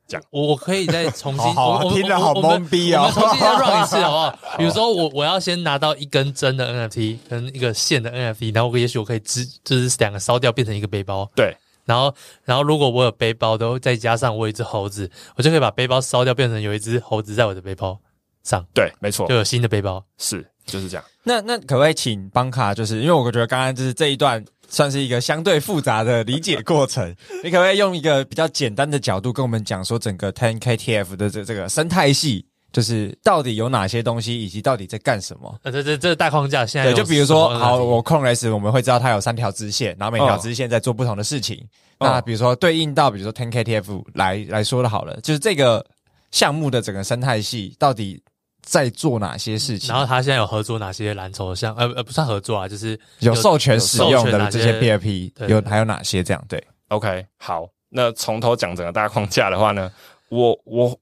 这样，我我可以再重新，好好我听得好懵逼哦。我们重新再 run 一次好不 好？比如说我我要先拿到一根针的 NFT 跟一个线的 NFT，然后我也许我可以织，就是两个烧掉变成一个背包。对。然后，然后如果我有背包，都再加上我有一只猴子，我就可以把背包烧掉，变成有一只猴子在我的背包上。对，没错，就有新的背包。是，就是这样。那那可不可以请邦卡，就是因为我觉得刚刚就是这一段算是一个相对复杂的理解过程，你可不可以用一个比较简单的角度跟我们讲说整个 Ten KTF 的这这个生态系就是到底有哪些东西，以及到底在干什么？呃，这这这大框架现在对，就比如说，好，我 Clone S 我们会知道它有三条支线，然后每条支线在做不同的事情。哦、那比如说对应到比如说 Ten KTF 来来说的好了，就是这个项目的整个生态系到底在做哪些事情？然后他现在有合作哪些蓝筹像？呃呃，不算合作啊，就是有，有授权使用的这些 PFP 有还有哪些？这样对，OK，好。那从头讲整个大框架的话呢，我我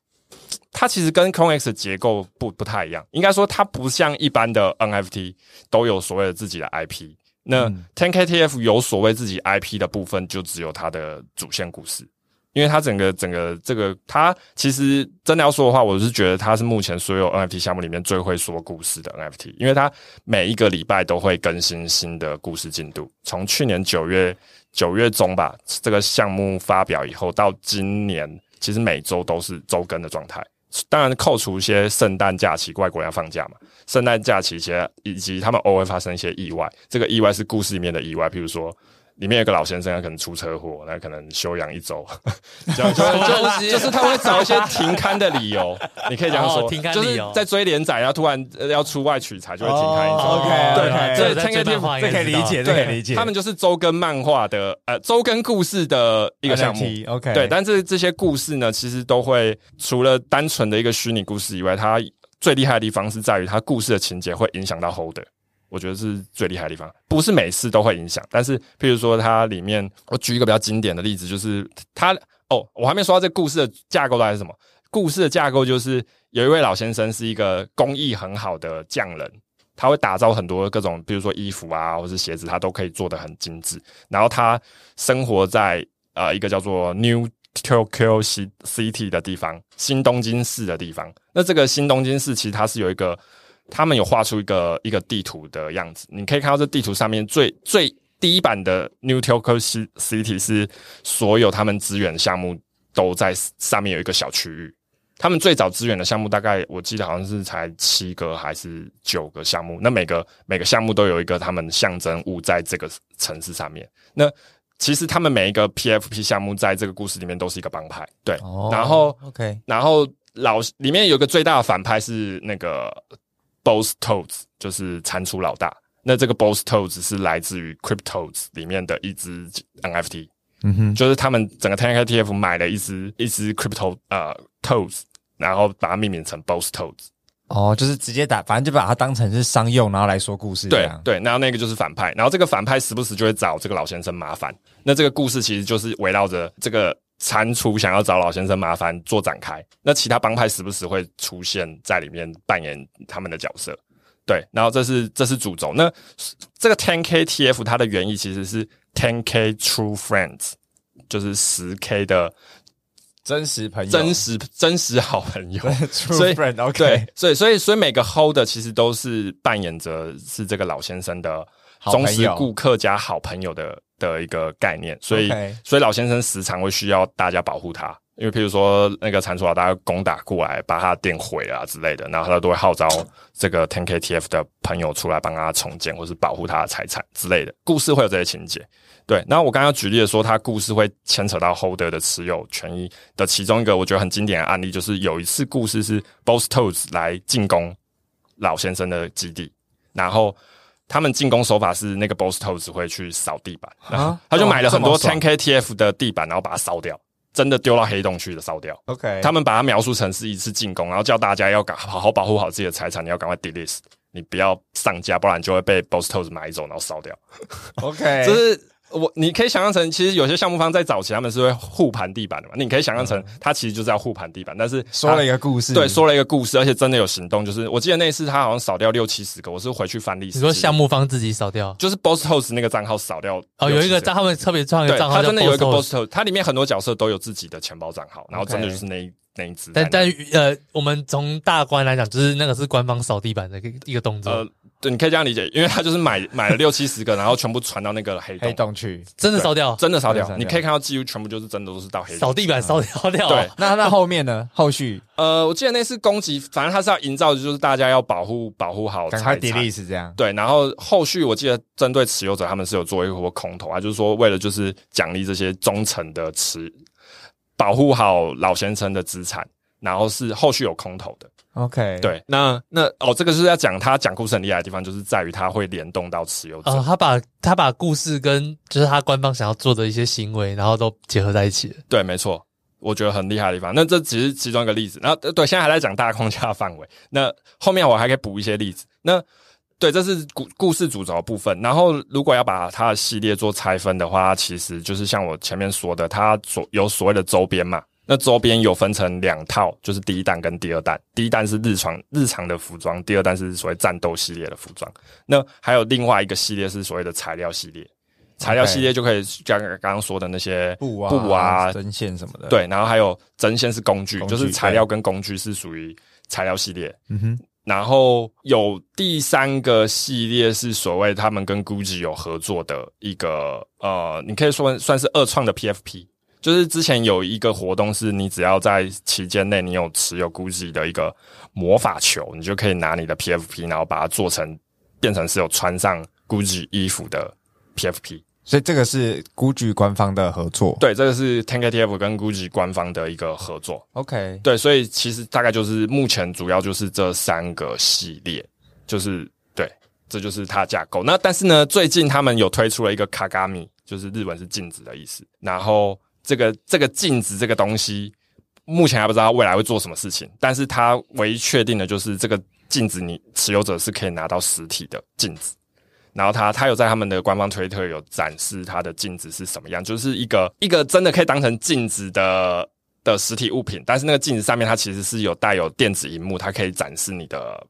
它其实跟 Clone X 的结构不不太一样，应该说它不像一般的 NFT 都有所谓的自己的 IP。那 TenKTF 有所谓自己 IP 的部分，就只有它的主线故事，因为它整个整个这个它其实真的要说的话，我是觉得它是目前所有 NFT 项目里面最会说故事的 NFT，因为它每一个礼拜都会更新新的故事进度，从去年九月。九月中吧，这个项目发表以后，到今年其实每周都是周更的状态。当然，扣除一些圣诞假期，外国人要放假嘛，圣诞假期其实以及他们偶尔发生一些意外，这个意外是故事里面的意外，譬如说。里面有个老先生，他可能出车祸，那可能休养一周，就就 就就是他会找一些停刊的理由，你可以这样说，停刊理由，就是在追连载，然后突然要出外取材，就会停刊一周。OK，对，这这这可以理解，这可以理解。他们就是周更漫画的，呃，周更故事的一个项目。OK，对，但是这些故事呢，其实都会除了单纯的一个虚拟故事以外，它最厉害的地方是在于它故事的情节会影响到 Holder。我觉得是最厉害的地方，不是每次都会影响，但是譬如说它里面，我举一个比较经典的例子，就是它哦，我还没说到这故事的架构到底是什么。故事的架构就是有一位老先生是一个工艺很好的匠人，他会打造很多各种，比如说衣服啊，或是鞋子，他都可以做得很精致。然后他生活在呃一个叫做 New Tokyo City 的地方，新东京市的地方。那这个新东京市其实它是有一个。他们有画出一个一个地图的样子，你可以看到这地图上面最最第一版的 New Tokyo City 是所有他们资源项目都在上面有一个小区域。他们最早支援的项目大概我记得好像是才七个还是九个项目，那每个每个项目都有一个他们象征物在这个城市上面。那其实他们每一个 PFP 项目在这个故事里面都是一个帮派，对。然后 OK，然后老里面有个最大的反派是那个。Boss Toads 就是蟾蜍老大，那这个 Boss Toads 是来自于 Cryptoads 里面的一只 NFT，嗯哼，就是他们整个 TNKTF 买了一只一只 Crypto 呃 Toads，然后把它命名成 Boss Toads，哦，就是直接打，反正就把它当成是商用，然后来说故事，对对，然后那个就是反派，然后这个反派时不时就会找这个老先生麻烦，那这个故事其实就是围绕着这个。蟾蜍想要找老先生麻烦做展开，那其他帮派时不时会出现在里面扮演他们的角色，对，然后这是这是主轴。那这个 Ten K T F 它的原意其实是 Ten K True Friends，就是十 K 的真实朋友，真实真实好朋友。True Friend，OK，对，所以所以所以每个 Holder 其实都是扮演着是这个老先生的忠实顾客加好朋友的。的一个概念，所以.所以老先生时常会需要大家保护他，因为譬如说那个蟾蜍老大攻打过来，把他的店毁啊之类的，然后他都会号召这个 Ten KTF 的朋友出来帮他重建，或是保护他的财产之类的。故事会有这些情节，对。然后我刚刚举例的说，他故事会牵扯到 Holder 的持有权益的其中一个，我觉得很经典的案例，就是有一次故事是 Boss Toads 来进攻老先生的基地，然后。他们进攻手法是那个 Boss Toads 会去扫地板，啊、他就买了很多 10KTF 的地板，然后把它烧掉，真的丢到黑洞去的烧掉。OK，他们把它描述成是一次进攻，然后叫大家要赶好好保护好自己的财产，你要赶快 delete，你不要上架，不然就会被 Boss Toads 买走，然后烧掉。OK，就是。我你可以想象成，其实有些项目方在早期他们是会护盘地板的嘛？你可以想象成，他其实就是要护盘地板，但是说了一个故事，对，说了一个故事，而且真的有行动。就是我记得那次他好像扫掉六七十个，我是回去翻历史。你说项目方自己扫掉，就是 Boss Toads 那个账号扫掉哦，有一个账号，他们特别创一个账号，他真的有一个 Boss Toads，它里面很多角色都有自己的钱包账号，然后真的就是那.那一只。但但呃，我们从大观来讲，就是那个是官方扫地板的一个一个动作。呃对，你可以这样理解，因为他就是买买了六七十个，然后全部传到那个黑洞，黑洞去，真的烧掉，真的烧掉。你可以看到几乎全部就是真的都是到黑洞，扫地板烧掉掉。对，那那后面呢？后续？呃，我记得那次攻击，反正他是要营造的就是大家要保护保护好财产，赶快是这样。对，然后后续我记得针对持有者，他们是有做一波空投啊，就是说为了就是奖励这些忠诚的持，保护好老先生的资产。然后是后续有空投的。OK，对，那那哦，这个是要讲他讲故事很厉害的地方，就是在于他会联动到持有者。哦，他把他把故事跟就是他官方想要做的一些行为，然后都结合在一起了。对，没错，我觉得很厉害的地方。那这只是其中一个例子。然后对，现在还在讲大框架范围。那后面我还可以补一些例子。那对，这是故故事主轴部分。然后如果要把它的系列做拆分的话，其实就是像我前面说的，它所有所谓的周边嘛。那周边有分成两套，就是第一弹跟第二弹。第一弹是日常日常的服装，第二弹是所谓战斗系列的服装。那还有另外一个系列是所谓的材料系列，材料系列就可以像刚刚说的那些布啊、布啊、针线什么的。对，然后还有针线是工具，工具，就是材料跟工具是属于材料系列。嗯哼。然后有第三个系列是所谓他们跟 Gucci 有合作的一个呃，你可以说算是二创的 PFP。就是之前有一个活动，是你只要在期间内你有持有 Gucci 的一个魔法球，你就可以拿你的 PFP，然后把它做成变成是有穿上 Gucci 衣服的 PFP。所以这个是 Gucci 官方的合作。对，这个是 10KTF 跟 Gucci 官方的一个合作。OK，对，所以其实大概就是目前主要就是这三个系列，就是对，这就是它架构。那但是呢，最近他们有推出了一个 Kagami，就是日文是镜子的意思，然后。这个这个镜子这个东西，目前还不知道未来会做什么事情。但是它唯一确定的就是，这个镜子你持有者是可以拿到实体的镜子。然后他他有在他们的官方推特有展示他的镜子是什么样，就是一个一个真的可以当成镜子的的实体物品。但是那个镜子上面它其实是有带有电子荧幕，它可以展示你的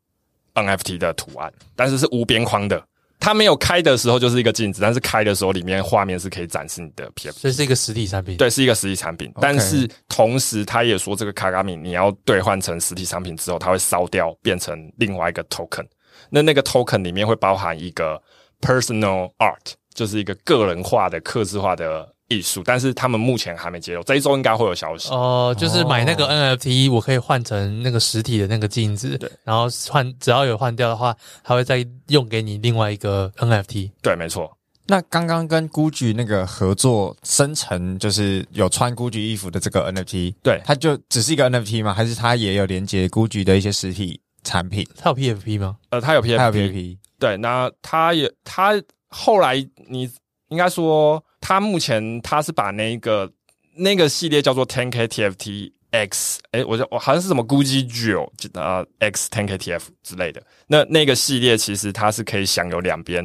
NFT 的图案，但是是无边框的。它没有开的时候就是一个镜子，但是开的时候里面画面是可以展示你的所以是一个实体产品。对，是一个实体产品。但是同时，他也说这个 Kagami 你要兑换成实体商品之后，它会烧掉，变成另外一个 token。那那个 token 里面会包含一个 personal art，就是一个个人化的、刻字化的。艺术，但是他们目前还没揭露，这一周应该会有消息。哦、呃，就是买那个 NFT，我可以换成那个实体的那个镜子，对，然后换只要有换掉的话，他会再用给你另外一个 NFT。对，没错。那刚刚跟 Gucci 那个合作生成，就是有穿 Gucci 衣服的这个 NFT，对，它就只是一个 NFT 吗？还是它也有连接 Gucci 的一些实体产品？它有 PFP 吗？呃，它有 PFP，它有 PFP。对，那它也，它后来你应该说。他目前他是把那个那个系列叫做 10K TFT X，诶，我就我好像是什么 Gucci Jewel 啊 X 10K TF 之类的。那那个系列其实它是可以享有两边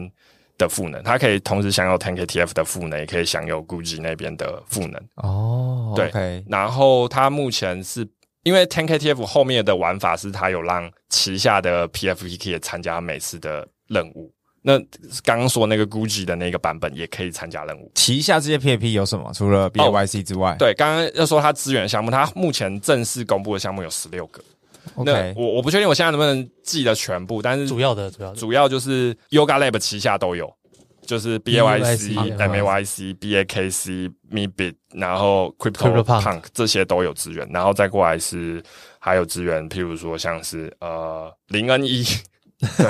的赋能，它可以同时享有 Ten K TF 的赋能，也可以享有 Gucci 那边的赋能。哦，对。Okay. 然后它目前是因为 Ten K T F 后面的玩法是它有让旗下的 PFP 可以参加每次的任务。那刚刚说那个 Gucci 的那个版本也可以参加任务。旗下这些 PAP 有什么？除了 BAYC 之外，哦、对，刚刚要说它资源项目，它目前正式公布的项目有十六个。那我我不确定我现在能不能记得全部，但是主要的主要的主要就是 Yoga Lab 旗下都有，就是 BAYC、MAYC、BAKC、Meebit，然后 Crypto Punk 这些都有资源，然后再过来是还有资源，譬如说像是呃零 N 一。对，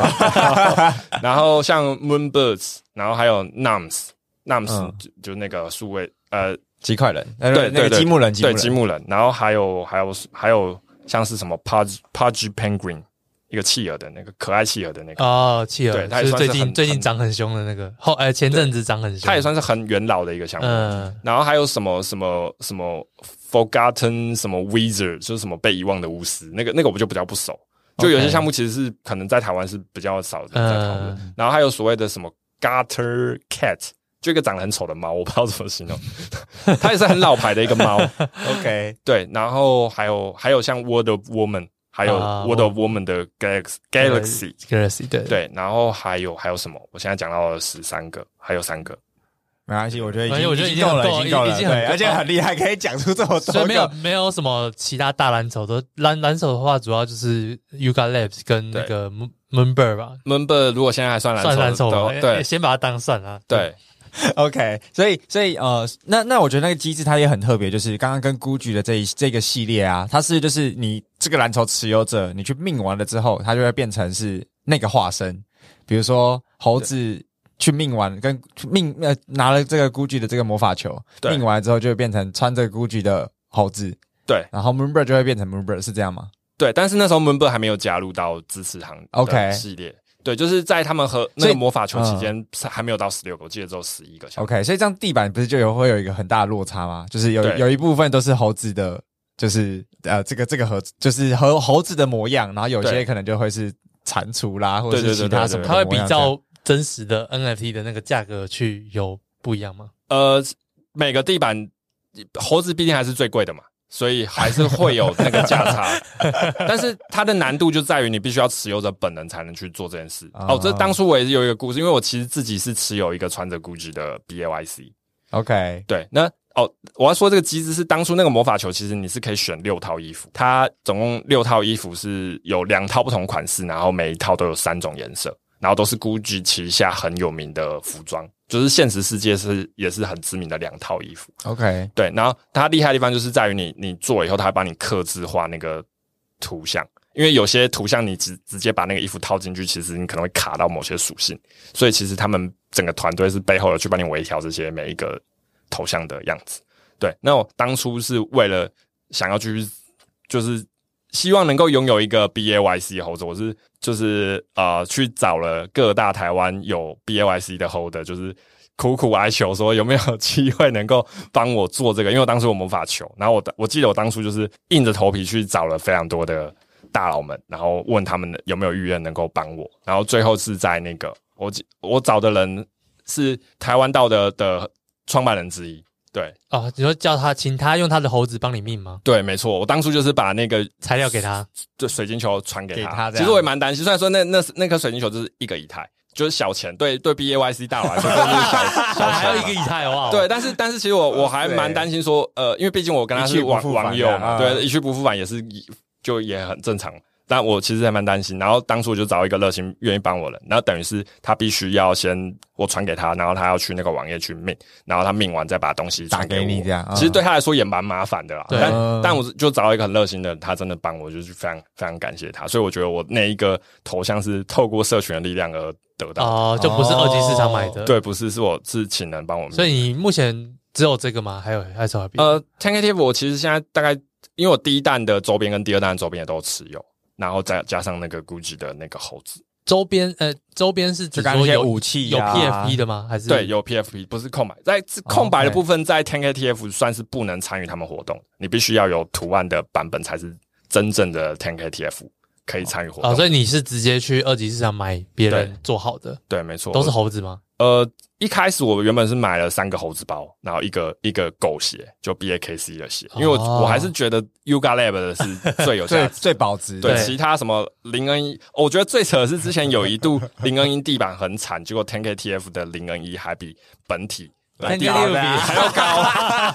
然后像 Moonbirds，然后还有 Nums，Nums、嗯、就就那个数位呃鸡块人，对对对，积木人，对积木人，然后还有还有还有像是什么 Pudge Pudge Penguin，一个企鹅的那个可爱企鹅的那个。哦，企鹅，对，它也算是最近最近长很凶的那个。后呃前阵子长很凶，它也算是很元老的一个项目。嗯，然后还有什么什么什么 Forgotten 什么 Wizard，就是什么被遗忘的巫师，那个那个我就比较不熟。就有些项目其实是可能在台湾是比较少的在讨论，嗯，然后还有所谓的什么 Gutter Cat，就一个长得很丑的猫，我不知道怎么形容，它也是很老牌的一个猫。OK，对，然后还有还有像 World of Woman，还有 World of Woman 的 Galaxy Galaxy Galaxy 对对，然后还有还有什么？我现在讲到了十三个，还有三个。没关系，我觉得已经，我觉得已经够了，已经够了，已经对，而且很厉害，可以讲出这么多。所以没有没有什么其他大蓝筹的蓝蓝筹的话，主要就是 Yuga Labs 跟那个 Moonbird 吧。Moonbird 如果现在还算蓝筹，算蓝筹，对，先把它当算啊。对，OK，所以所以呃，那那我觉得那个机制它也很特别，就是刚刚跟 Gucci 的这一这个系列啊，它是就是你这个蓝筹持有者，你去命完了之后，它就会变成是那个化身，比如说猴子。去命完跟命呃拿了这个 Gucci 的这个魔法球，命完之后就会变成穿这个 Gucci 的猴子，对，然后 Moonbird 就会变成 Moonbird，是这样吗？对，但是那时候 Moonbird 还没有加入到支持行 OK 系列。对，就是在他们和那个魔法球期间，还没有到十六个，我记得只有十一个。OK，所以这样地板不是就有会有一个很大的落差吗？就是有有一部分都是猴子的，就是呃，这个这个盒子就是和猴子的模样，然后有些可能就会是蟾蜍啦，或者是其他什么，它会比较真实的 NFT 的那个价格去有不一样吗？呃，每个地板猴子毕竟还是最贵的嘛。所以还是会有那个价差，但是它的难度就在于你必须要持有着本人才能去做这件事。哦，这当初我也是有一个故事，因为我其实自己是持有一个穿着 Gucci 的 BAYC。OK，对，那哦，我要说这个机制是当初那个魔法球，其实你是可以选六套衣服，它总共六套衣服是有两套不同款式，然后每一套都有三种颜色，然后都是 Gucci 旗下很有名的服装。就是现实世界是也是很知名的两套衣服，OK，对，然后它厉害的地方就是在于你你做了以后，它会帮你刻字化那个图像，因为有些图像你直直接把那个衣服套进去，其实你可能会卡到某些属性，所以其实他们整个团队是背后有去帮你微调这些每一个头像的样子。对，那我当初是为了想要去就是。希望能够拥有一个 B A Y C 的猴子，我是就是呃去找了各大台湾有 B A Y C 的猴的，就是苦苦哀求说有没有机会能够帮我做这个，因为我当时我魔法球，然后我我记得我当初就是硬着头皮去找了非常多的大佬们，然后问他们有没有意愿能够帮我，然后最后是在那个我我找的人是台湾道的的创办人之一。对哦，你说叫他，请他用他的猴子帮你命吗？对，没错，我当初就是把那个材料给他，就水晶球传给他。其实我也蛮担心，虽然说那那那颗水晶球就是一个以太，就是小钱，对对，B A Y C 大佬来说就是小小钱，还有一个以太哇。对，但是但是其实我我还蛮担心说，呃，因为毕竟我跟他是网网友嘛，对，一去不复返也是就也很正常。但我其实还蛮担心，然后当初我就找一个热心愿意帮我的人，然后等于是他必须要先我传给他，然后他要去那个网页去 mint，然后他 mint 完再把东西传给，给你这样。其实对他来说也蛮麻烦的啦，对但但我就找到一个很热心的人，他真的帮我，就是非常非常感谢他。所以我觉得我那一个头像是透过社群的力量而得到哦，就不是二级市场买的，对，不是，是我是请人帮我。所以你目前只有这个吗？还有还是有别的？呃，10-KTF 我其实现在大概因为我第一弹的周边跟第二弹的周边也都有持有。然后再加上那个 Gucci 的那个猴子周边，呃，周边是指说有武器有 PFP 的吗？还是对，有 PFP，不是空白，在空白的部分，在 10KTF 算是不能参与他们活动，你必须要有图案的版本才是真正的 10KTF 可以参与活动。哦，所以你是直接去二级市场买别人做好的？对，没错，都是猴子吗？呃。一开始我原本是买了三个猴子包，然后一个一个狗鞋，就 B A K C 的鞋，因为我、哦、我还是觉得 Yuga Lab 的是最有 价值、最保值。对，对其他什么零 N 一，我觉得最扯的是之前有一度零 N 一地板很惨，结果 Ten K T F 的零 N 一还比本体本体还要高，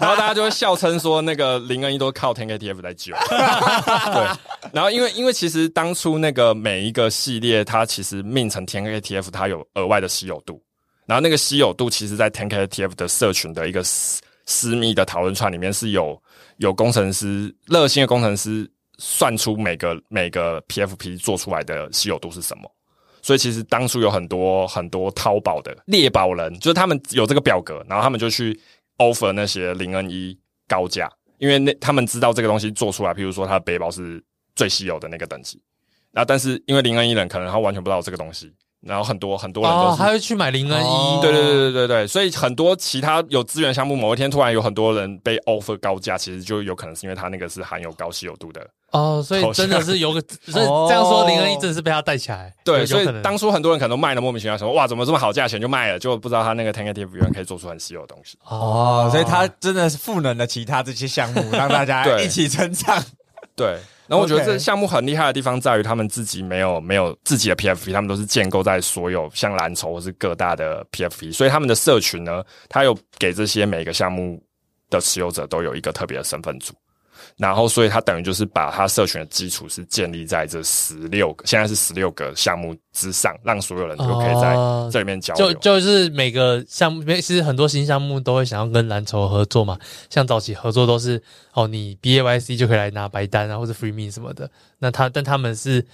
然后大家就会笑称说那个零 N 一都靠 Ten K T F 在救。对，然后因为因为其实当初那个每一个系列，它其实命成 Ten K T F，它有额外的稀有度。然后那个稀有度，其实，在 10KTF 的社群的一个私私密的讨论串里面，是有有工程师热心的工程师算出每个每个 PFP 做出来的稀有度是什么。所以其实当初有很多很多淘宝的猎宝人，就是他们有这个表格，然后他们就去 offer 那些零 N 一高价，因为那他们知道这个东西做出来，譬如说他的背包是最稀有的那个等级。然后但是因为零 N 一人可能他完全不知道这个东西。然后很多很多人都是，还会去买零 N 一，对对对对对对，所以很多其他有资源项目，某一天突然有很多人被 offer 高价，其实就有可能是因为他那个是含有高稀有度的哦，所以真的是有个，所以这样说零 N 一真的是被他带起来，对，所以当初很多人可能都卖的莫名其妙，说哇怎么这么好价钱就卖了，就不知道他那个 10KTF 原来可以做出很稀有的东西。哦，所以他真的是赋能了其他这些项目，让大家 一起成长，对。然后我觉得这项目很厉害的地方在于，他们自己没有没有自己的 PFP，他们都是建构在所有像蓝筹或是各大的 PFP，所以他们的社群呢，他有给这些每个项目的持有者都有一个特别的身份组。然后，所以他等于就是把他社群的基础是建立在这十六个，现在是十六个项目之上，让所有人都可以在这里面交流。就就是每个项目，其实很多新项目都会想要跟蓝筹合作嘛。像早期合作都是哦，你 BAYC 就可以来拿白单啊，或者 Free Me 什么的。那他但他们是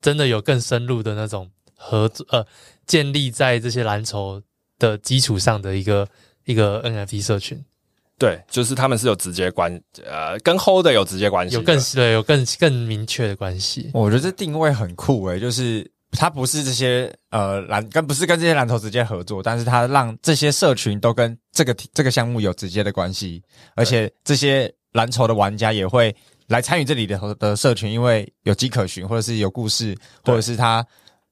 真的有更深入的那种合作，呃，建立在这些蓝筹的基础上的一个一个 NFT 社群。对，就是他们是有直接关，呃，跟 Holder 有直接关系，有更对，有更更明确的关系。我觉得这定位很酷诶，就是它不是这些呃蓝跟不是跟这些蓝筹直接合作，但是它让这些社群都跟这个这个项目有直接的关系，而且这些蓝筹的玩家也会来参与这里的的社群，因为有迹可循，或者是有故事，或者是他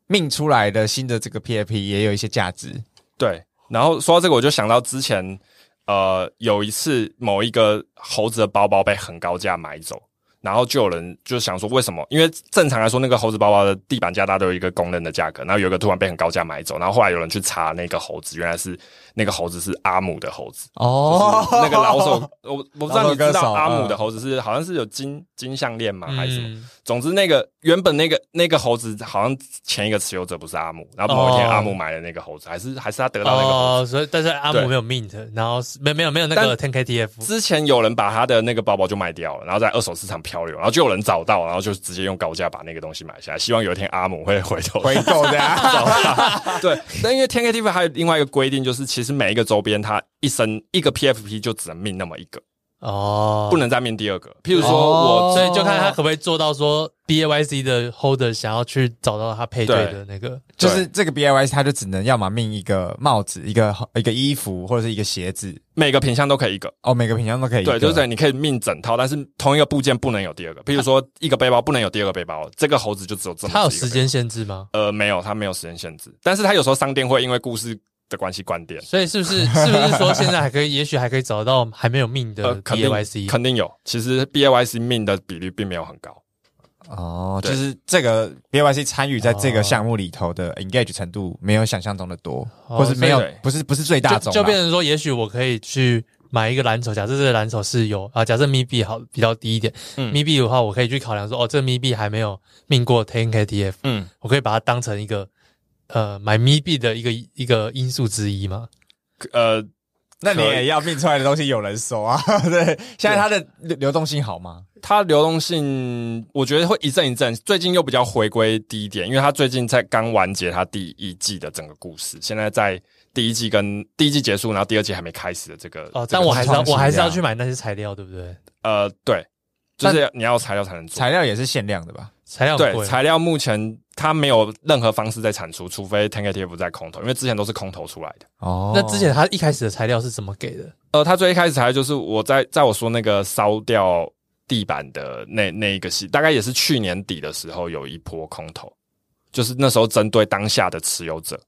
命出来的新的这个 PFP 也有一些价值。对，然后说到这个，我就想到之前。呃，有一次某一个猴子的包包被很高价买走，然后就有人就想说为什么？因为正常来说，那个猴子包包的地板价大都有一个公认的价格，然后有一个突然被很高价买走，然后后来有人去查那个猴子，原来是那个猴子是阿姆的猴子哦，那个老手，我我不知道你知道阿姆的猴子是好像是有金金项链吗？还是什么？嗯总之，那个原本那个那个猴子好像前一个持有者不是阿姆，然后某一天阿姆买了那个猴子，还是还是他得到那个猴子，所以但是阿姆没有 mint，然后没没有没有那个 ten KTF，。之前有人把他的那个包包就卖掉了，然后在二手市场漂流，然后就有人找到，然后就直接用高价把那个东西买下来，希望有一天阿姆会回头回头的。对，但因为 ten KTF 还有另外一个规定，就是其实每一个周边它一生一个 PFP 就只能 mint 那么一个。哦，不能再命第二个。譬如说我，所以就看他可不可以做到说，B A Y C 的 holder 想要去找到他配对的那个，就是这个 B A Y C 他就只能要么命一个帽子，一个一个衣服或者是一个鞋子，每个品相都可以一个。哦，每个品相都可以一个。对，就是你可以命整套，但是同一个部件不能有第二个。譬如说一个背包不能有第二个背包，这个猴子就只有这么。它有时间限制吗？呃，没有，它没有时间限制，但是它有时候商店会因为故事。的关系观点，所以是不是是不是说现在还可以，也许还可以找到还没有命的 B A Y C？、呃、肯定有，其实 B A Y C 命的比率并没有很高。哦，就是这个 B A Y C 参与在这个项目里头的 engage 程度没有想象中的多，哦、或是没有不是不是最大众，就变成说，也许我可以去买一个蓝筹，假设这个蓝筹是有啊，假设 MIB 好比较低一点，嗯，MIB 的话，我可以去考量说，哦，这个 MIB 还没有命过 Ten K T F，嗯，我可以把它当成一个。呃，买咪币的一个一个因素之一吗？呃，那你也要命出来的东西有人收啊？对，现在它的流动性好吗？它流动性，我觉得会一阵一阵。最近又比较回归低点，因为它最近才刚完结它第一季的整个故事，现在在第一季跟第一季结束，然后第二季还没开始的这个。哦，但我还是要我还是要去买那些材料，对不对？呃，对，就是你要材料才能做，材料也是限量的吧？材料对，材料目前它没有任何方式在产出，除非 10KTF 在空投，因为之前都是空投出来的。哦，那之前他一开始的材料是怎么给的？呃，他最一开始材料就是我在在我说那个烧掉地板的那那一个系，大概也是去年底的时候有一波空投，就是那时候针对当下的持有者，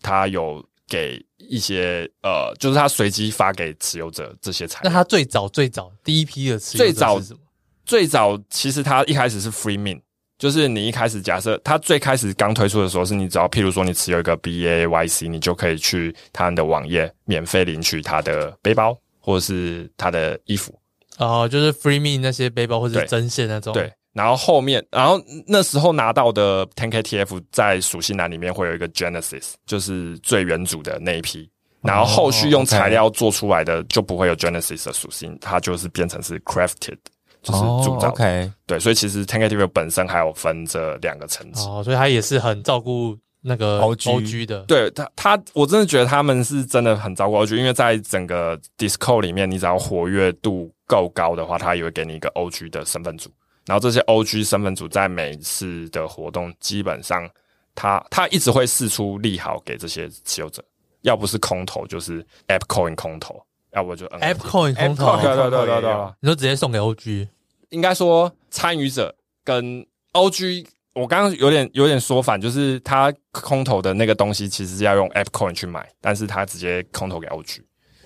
他有给一些呃，就是他随机发给持有者这些材料。那他最早最早第一批的持有者是什么？最早最早其实他一开始是 free mint。就是你一开始假设它最开始刚推出的时候，是你只要譬如说你持有一个 BAYC，你就可以去他的网页免费领取他的背包或者是他的衣服。哦，就是 Free Me 那些背包或者是针线那种。对。然后后面，然后那时候拿到的 10KTF 在属性栏里面会有一个 Genesis，就是最原主的那一批。然后后续用材料做出来的就不会有 Genesis 的属性，它就是变成是 Crafted。就是铸造、oh,，OK，对，所以其实 tank tv 本身还有分这两个层次，哦，oh, 所以他也是很照顾那个 OG 的，对他，他我真的觉得他们是真的很照顾 OG，因为在整个 Discord 里面，你只要活跃度够高的话，他也会给你一个 OG 的身份组，然后这些 OG 身份组在每一次的活动，基本上他他一直会试出利好给这些持有者，要不是空投，就是 App Coin 空投。要不就 App Coin 空投，对对对对对，你说直接送给 OG，应该说参与者跟 OG，我刚刚有点有点说反，就是他空投的那个东西其实是要用 App Coin 去买，但是他直接空投给 OG，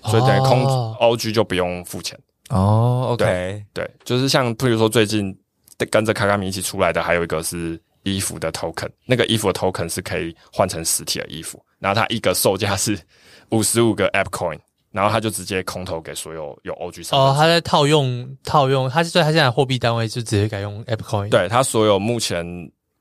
所以等于空 OG 就不用付钱。哦，OK，对，就是像譬如说最近跟着卡卡米一起出来的，还有一个是衣服的 Token，那个衣服的 Token 是可以换成实体的衣服，然后它一个售价是五十五个 App Coin。然后他就直接空投给所有有 OG 上哦，他在套用套用，他所以他现在货币单位就直接改用 AppCoin。对，他所有目前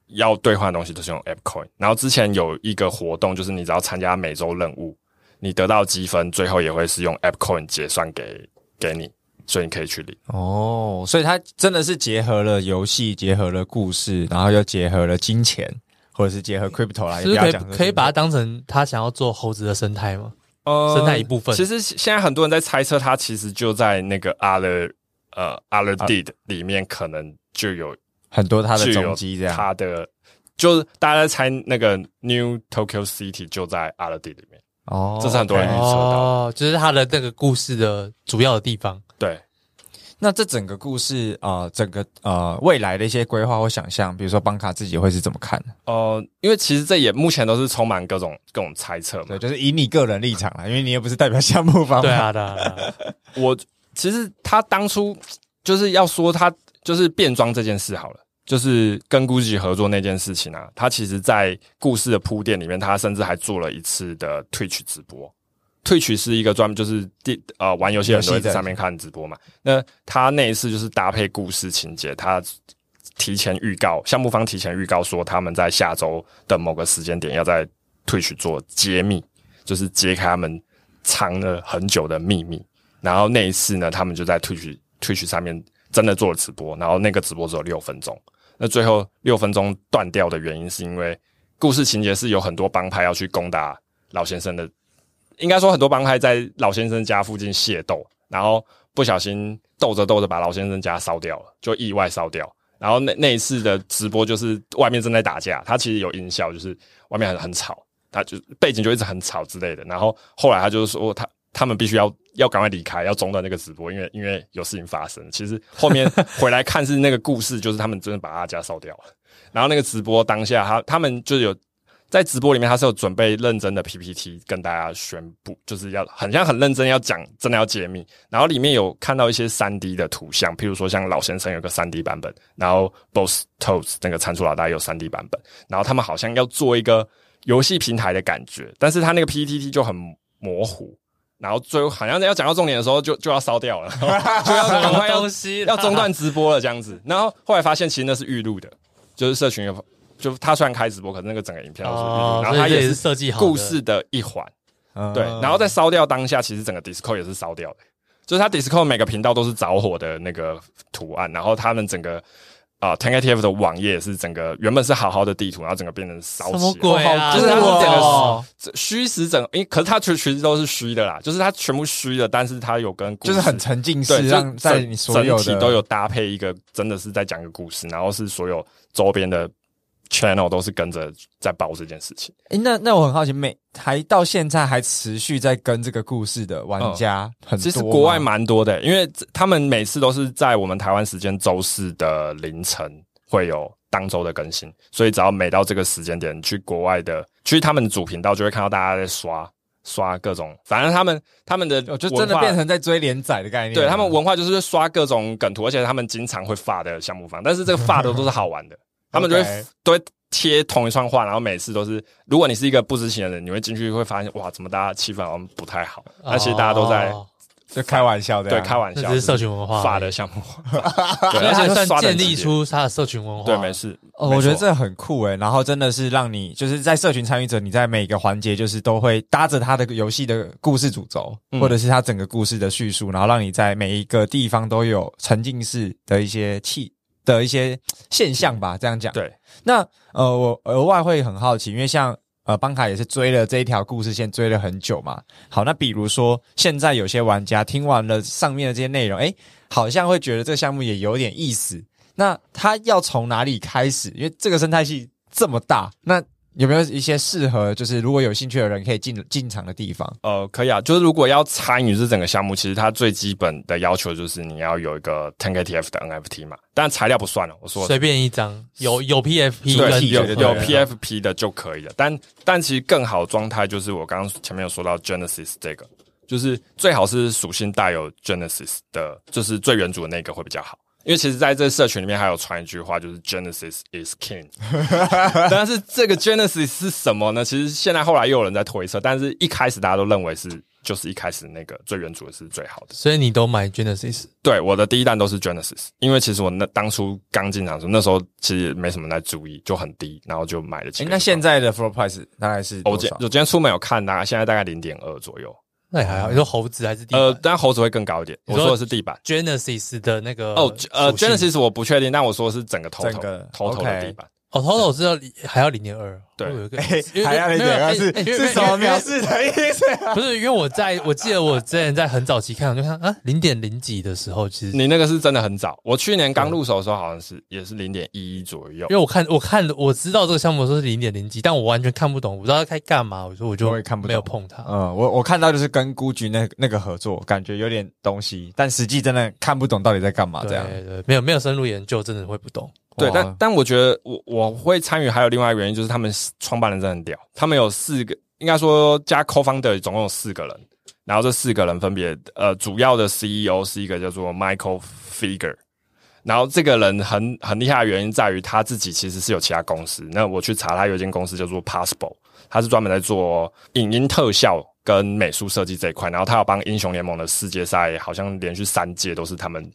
要兑换的东西都是用 AppCoin。然后之前有一个活动，就是你只要参加每周任务，你得到积分，最后也会是用 AppCoin 结算给给你，所以你可以去领。哦，所以他真的是结合了游戏，结合了故事，然后又结合了金钱，或者是结合 Crypto 来，是不是可以可以把它当成他想要做猴子的生态吗？呃生态一部分。其实现在很多人在猜测，它其实就在那个 other 呃 other deed 里面，可能就有很多它的踪迹，这样。它的就是大家在猜那个 New Tokyo City 就在 other deed 里面。哦，这是很多人预测到哦，就是它的那个故事的主要的地方。对。那这整个故事啊、呃，整个呃未来的一些规划或想象，比如说邦卡自己会是怎么看的？呃，因为其实这也目前都是充满各种各种猜测嘛，对，就是以你个人立场啦，因为你也不是代表项目方。对啊，对啊。我其实他当初就是要说他就是变装这件事好了，就是跟 GUCCI 合作那件事情啊，他其实在故事的铺垫里面，他甚至还做了一次的 Twitch 直播。Twitch 是一个专门就是第呃玩游戏的人都会在上面看直播嘛。那他那一次就是搭配故事情节，他提前预告，项目方提前预告说他们在下周的某个时间点要在 Twitch 做揭秘，就是揭开他们藏了很久的秘密。然后那一次呢，他们就在 Twitch Twitch 上面真的做了直播，然后那个直播只有六分钟。那最后六分钟断掉的原因是因为故事情节是有很多帮派要去攻打老先生的。应该说，很多帮派在老先生家附近械斗，然后不小心斗着斗着把老先生家烧掉了，就意外烧掉。然后那那一次的直播就是外面正在打架，他其实有音效，就是外面很很吵，他就背景就一直很吵之类的。然后后来他就是说他他们必须要要赶快离开，要中断那个直播，因为因为有事情发生。其实后面 回来看是那个故事，就是他们真的把他家烧掉了。然后那个直播当下，他他们就有。在直播里面，他是有准备认真的 PPT 跟大家宣布，就是要很像很认真要讲，真的要解密。然后里面有看到一些三 D 的图像，譬如说像老先生有个三 D 版本，然后 Boss Toads 那个蟾蜍老大有三 D 版本，然后他们好像要做一个游戏平台的感觉，但是他那个 PPT 就很模糊，然后最后好像要讲到重点的时候就就要烧掉了，就要赶快要 要中断直播了这样子。然后后来发现其实那是预录的，就是社群有。就他虽然开直播，可是那个整个影片都是预录，哦，然后他也是设计好故事的一环，对，然后在烧掉当下，其实整个 Discord 也是烧掉的，就是他 Discord 每个频道都是着火的那个图案，然后他们整个啊 1000KTF 的网页是整个原本是好好的地图，然后整个变成烧起来，什么鬼啊？就是他们整个虚实整，因可是它其实都是虚的啦，就是它全部虚的，但是它有跟故事就是很沉浸式，让在你所有的整体都有搭配一个，真的是在讲一个故事，然后是所有周边的。Channel 都是跟着在报这件事情。诶、欸，那那我很好奇，每还到现在还持续在跟这个故事的玩家很多、嗯、其实国外蛮多的，因为他们每次都是在我们台湾时间周四的凌晨会有当周的更新，所以只要每到这个时间点去国外的，去他们的主频道就会看到大家在刷刷各种，反正他们他们的就真的变成在追连载的概念。对，他们文化就是刷各种梗图，而且他们经常会发的项目方，但是这个发的都是好玩的。他们就会.都会贴同一串话，然后每次都是，如果你是一个不知情的人，你会进去会发现，哇，怎么大家气氛好像不太好？那、oh. 其实大家都在就开玩笑的，对，开玩笑，这是社群文化发的项目，对，而且算建立出他的社群文化。对，没事。哦，我觉得这很酷诶。然后真的是让你就是在社群参与者，你在每个环节就是都会搭着他的游戏的故事主轴，嗯、或者是他整个故事的叙述，然后让你在每一个地方都有沉浸式的一些气。的一些现象吧，这样讲。对，那呃，我额外会很好奇，因为像呃，邦卡也是追了这一条故事线追了很久嘛。好，那比如说现在有些玩家听完了上面的这些内容，诶，好像会觉得这个项目也有点意思。那他要从哪里开始？因为这个生态系这么大，那。有没有一些适合，就是如果有兴趣的人可以进进场的地方？呃，可以啊，就是如果要参与这整个项目，其实它最基本的要求就是你要有一个 10KTF 的 NFT 嘛，但材料不算了，我说随便一张，有有 PFP 对，有有 PFP 的就可以了。但但其实更好状态就是我刚刚前面有说到 Genesis 这个，就是最好是属性带有 Genesis 的，就是最原主的那个会比较好。因为其实在这社群里面还有传一句话，就是 Genesis is king。但是这个 Genesis 是什么呢？其实现在后来又有人在推测，但是一开始大家都认为是就是一开始那个最原主的是最好的。所以你都买 Genesis？对，我的第一弹都是 Genesis，因为其实我那当初刚进场的时候，那时候其实没什么在注意，就很低，然后就买了几个。那现在的 floor price 大概是？我今我今天出门有看，大概现在大概零点二左右。那也还好，你说猴子还是地板？呃，当然猴子会更高一点。我说的是地板，Genesis 的那个哦，呃，Genesis 我不确定，但我说的是整个头头头头的地板。哦，total 是要还要零点二，对，有一个哎，还要零点二是是什么描述的意思？不是，因为我在我记得我之前在很早期看，我就看啊零点零几的时候，其实你那个是真的很早。我去年刚入手的时候，好像是也是零点一一左右。因为我看我看我知道这个项目说是零点零几，但我完全看不懂，我不知道该干嘛，我说我就我也看不，没有碰它。嗯，我我看到就是跟孤局那那个合作，感觉有点东西，但实际真的看不懂到底在干嘛，这样对对，没有没有深入研究，真的会不懂。对，但但我觉得我我会参与，还有另外一个原因就是他们创办人真的很屌，他们有四个，应该说加 co-founder 总共有四个人，然后这四个人分别呃，主要的 CEO 是一个叫做 Michael Figure，然后这个人很很厉害的原因在于他自己其实是有其他公司，那我去查他有一间公司叫做 Possible，他是专门在做影音特效。跟美术设计这一块，然后他要帮英雄联盟的世界赛，好像连续三届都是他们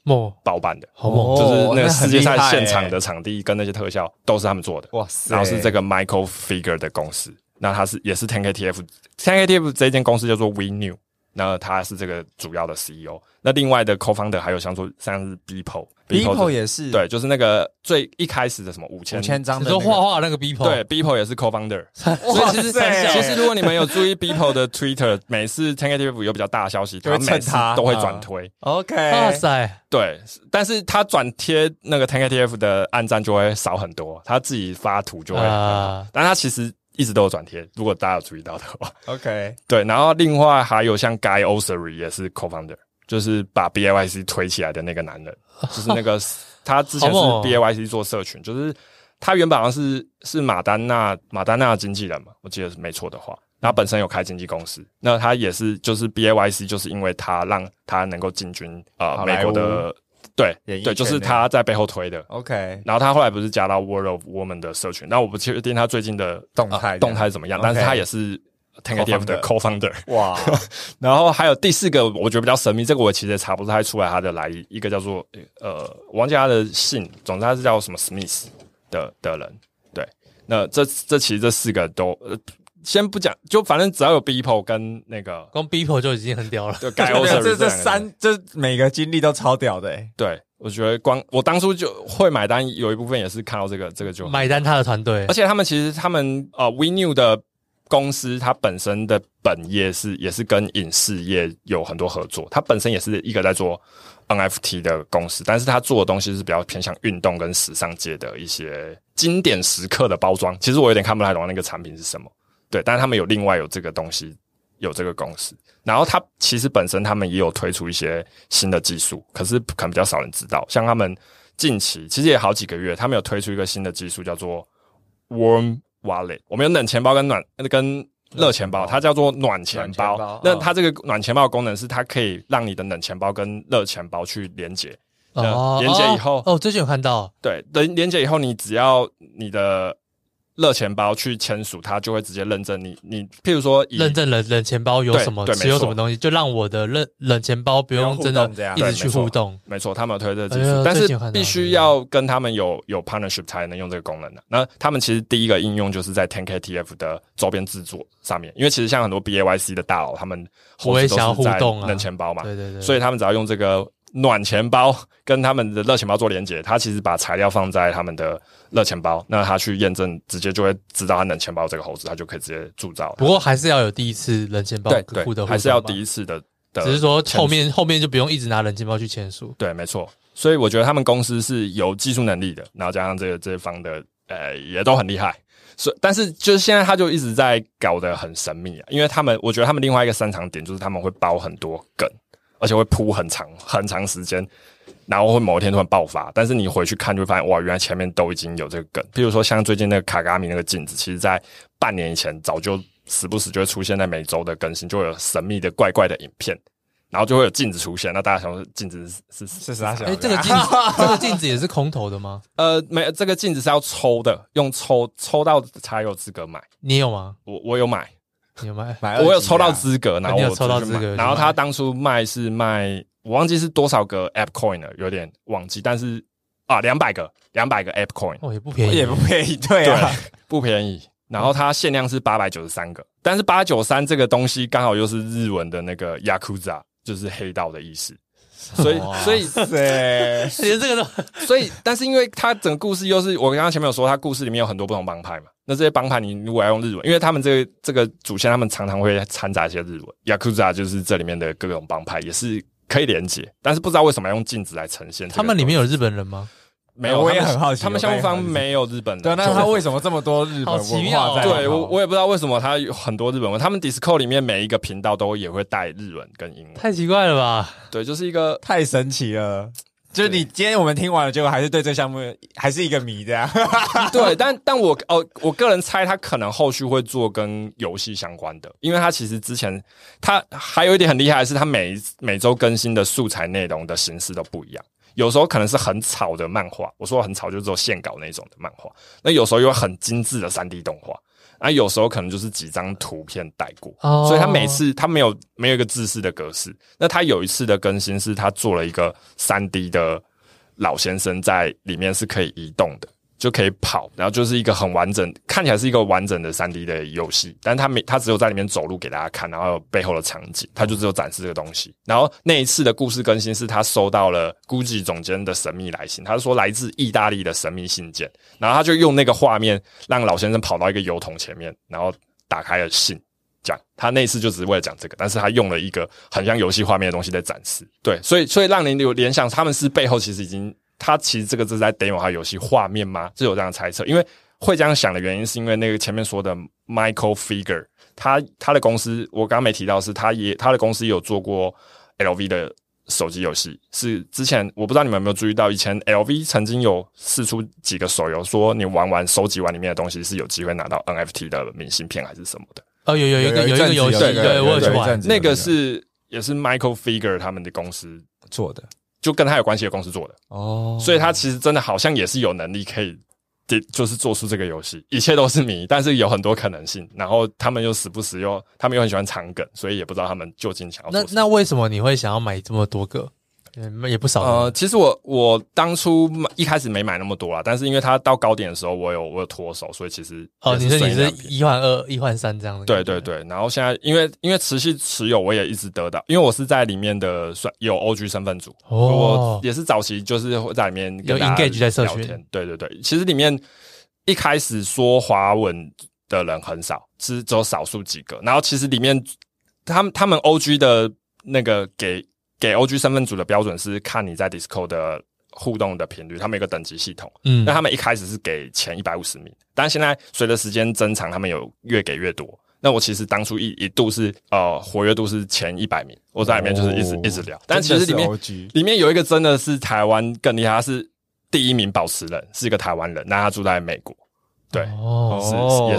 包办的，好猛！就是那个世界赛现场的场地跟那些特效都是他们做的，哇塞！然后是这个 Michael Figure 的公司，那他是也是 TenkTF TenkTF 这间公司叫做 WeKnew。那他是这个主要的 CEO，那另外的 co-founder 还有像说像是 Beeple，Beeple 也是。对，就是那个最一开始的什么五千五千张的，说画画那个 Beeple，对，Beeple 也是 co-founder，所以其实其实如果你们有注意 Beeple 的 Twitter，每次 10KTF 有比较大的消息，他每次都会转推，OK，哇塞，对，但是他转贴那个 10KTF 的按赞就会少很多，他自己发图就会很好，但他其实。一直都有转贴，如果大家有注意到的话，OK，对，然后另外还有像 Guy Oseary 也是 co-founder，就是把 BAYC 推起来的那个男人，就是那个他之前是 BAYC 做社群，就是他原本好像是是马丹娜马丹娜的经纪人嘛，我记得是没错的话，他本身有开经纪公司，那他也是就是 BAYC 就是因为他让他能够进军呃美国的。对，对，就是他在背后推的。OK，然后他后来不是加到 World of Woman 的社群，那我不确定他最近的动态动态怎么样，但是他也是 10KTF 的 Co-founder。哇，然后还有第四个，我觉得比较神秘，这个我其实也查不太出来他的来历，一个叫做呃，王家的姓，总之他是叫什么 Smith 的的人。对，那这这其实这四个都。呃先不讲，就反正只要有 Beeple 跟那个，光 Beeple 就已经很屌了。就 Guy Oseary 这这三，这每个经历都超屌的。欸。对，我觉得光我当初就会买单，有一部分也是看到这个，这个就买单他的团队。而且他们其实他们呃 WeKnew 的公司，它本身的本业是也是跟影视业有很多合作。它本身也是一个在做 NFT 的公司，但是它做的东西是比较偏向运动跟时尚界的一些经典时刻的包装。其实我有点看不太懂那个产品是什么。对，但是他们有另外有这个东西，有这个公司，然后它其实本身他们也有推出一些新的技术，可是可能比较少人知道。像他们近期其实也好几个月，他们有推出一个新的技术，叫做 Warm Wallet。我们有冷钱包跟暖跟热钱包，它叫做暖钱包。钱包那它这个暖钱包的功能是，它可以让你的冷钱包跟热钱包去连接。哦，连接以后，哦，最近有看到，对，连连接以后，你只要你的。热钱包去签署，它就会直接认证你。你譬如说，认证冷冷钱包有什么？持有什么东西，就让我的冷冷钱包不用真的一直去互动。没错，他们有推这个技术，但是必须要跟他们有有 partnership 才能用这个功能的。那他们其实第一个应用就是在 10KTF 的周边制作上面，因为其实像很多 BAYC 的大佬，他们我也想要互动啊，冷钱包嘛，对对对，所以他们只要用这个。暖钱包跟他们的热钱包做连接，他其实把材料放在他们的热钱包，那他去验证，直接就会知道他冷钱包这个猴子，他就可以直接铸造。不过还是要有第一次冷钱包互互动，还是要第一次的。的只是说后面后面就不用一直拿冷钱包去签署。对，没错。所以我觉得他们公司是有技术能力的，然后加上这个这方的呃也都很厉害。所以但是就是现在他就一直在搞得很神秘啊，因为他们我觉得他们另外一个擅长点就是他们会包很多梗。而且会铺很长很长时间，然后会某一天突然爆发。但是你回去看就会发现，哇，原来前面都已经有这个梗。譬如说，像最近那个卡卡米那个镜子，其实在半年以前早就时不时就会出现在每周的更新，就会有神秘的怪怪的影片，然后就会有镜子出现。那大家想说，镜子是是是啥？哎，这个镜子这个镜子也是空投的吗？呃，没，这个镜子是要抽的，用抽抽到才有资格买。你有吗？我我有买。有买，我有抽到资格，然后我抽到资格，然后他当初卖是卖，我忘记是多少个 App Coin 了，有点忘记，但是啊，两百个，两百个 App Coin，哦，也不便宜，也不便宜，对啊，不便宜。然后它限量是八百九十三个，但是八九三这个东西刚好又是日文的那个 Yakuza，就是黑道的意思，所以所以对，连这个都，所以但是因为他整个故事又是我刚刚前面有说，他故事里面有很多不同帮派嘛，那这些帮派你如果要用日文，因为他们这个这个主线他们常常会掺杂一些日文，Yakuza 就是这里面的各种帮派也是可以连接，但是不知道为什么要用镜子来呈现。他们里面有日本人吗？没有，我也很好奇，他们项目方没有日本人。对，那他为什么这么多日本文化在？对我，我也不知道为什么他有很多日本文。他们 Discord 里面每一个频道都也会带日文跟英文。太奇怪了吧？对，就是一个太神奇了。就是你今天我们听完了，结果还是对这项目还是一个谜，这样。对，但但我哦，我个人猜他可能后续会做跟游戏相关的，因为他其实之前他还有一点很厉害的是，他每每周更新的素材内容的形式都不一样。有时候可能是很吵的漫画，我说很吵就是做线稿那种的漫画。那有时候有很精致的三 D 动画，那有时候可能就是几张图片带过。哦所以他每次他没有没有一个自式的格式。那他有一次的更新是他做了一个三 D 的老先生在里面是可以移动的。就可以跑，然后就是一个很完整，看起来是一个完整的三 D 的游戏，但是他没，他只有在里面走路给大家看，然后背后的场景，他就只有展示这个东西。然后那一次的故事更新是他收到了 GUCCI 总监的神秘来信，他是说来自意大利的神秘信件，然后他就用那个画面让老先生跑到一个油桶前面，然后打开了信，讲他那次就只是为了讲这个，但是他用了一个很像游戏画面的东西在展示，对，所以所以让您有联想，他们是背后其实已经。他其实这个是在 demo 他游戏画面吗？是有这样猜测，因为会这样想的原因，是因为那个前面说的 Michael Figure，他他的公司我刚刚没提到，是他也他的公司有做过 LV 的手机游戏，是之前我不知道你们有没有注意到，以前 LV 曾经有试出几个手游，说你玩完收集完里面的东西是有机会拿到 NFT 的明信片还是什么的。哦，有有有一个有一个游戏，对，我有去玩，那个是也是 Michael Figure 他们的公司做的。就跟他有关系的公司做的哦，所以他其实真的好像也是有能力可以，就是做出这个游戏，一切都是谜，但是有很多可能性。然后他们又时不时又，他们又很喜欢藏梗，所以也不知道他们究竟想要。那那为什么你会想要买这么多个？也不少。呃，其实我我当初一开始没买那么多啦，但是因为它到高点的时候，我有我有脱手，所以其实哦，你说你是一换二、一换三这样的。对对对，然后现在因为因为持续持有，我也一直得到，因为我是在里面的算有 OG 身份组，哦，我也是早期就是会在里面有 engage 在社群。对对对，其实里面一开始说华文的人很少，是只有少数几个，然后其实里面他们他们 OG 的那个给。给 OG 身份组的标准是看你在 Discord 的互动的频率，他们有个等级系统。嗯，那他们一开始是给前一百五十名，但现在随着时间增长，他们有越给越多。那我其实当初一一度是呃活跃度是前一百名，我在里面就是一直、哦、一直聊。但其实里面里面有一个真的是台湾更厉害，他是第一名保持人，是一个台湾人，那他住在美国。对，哦，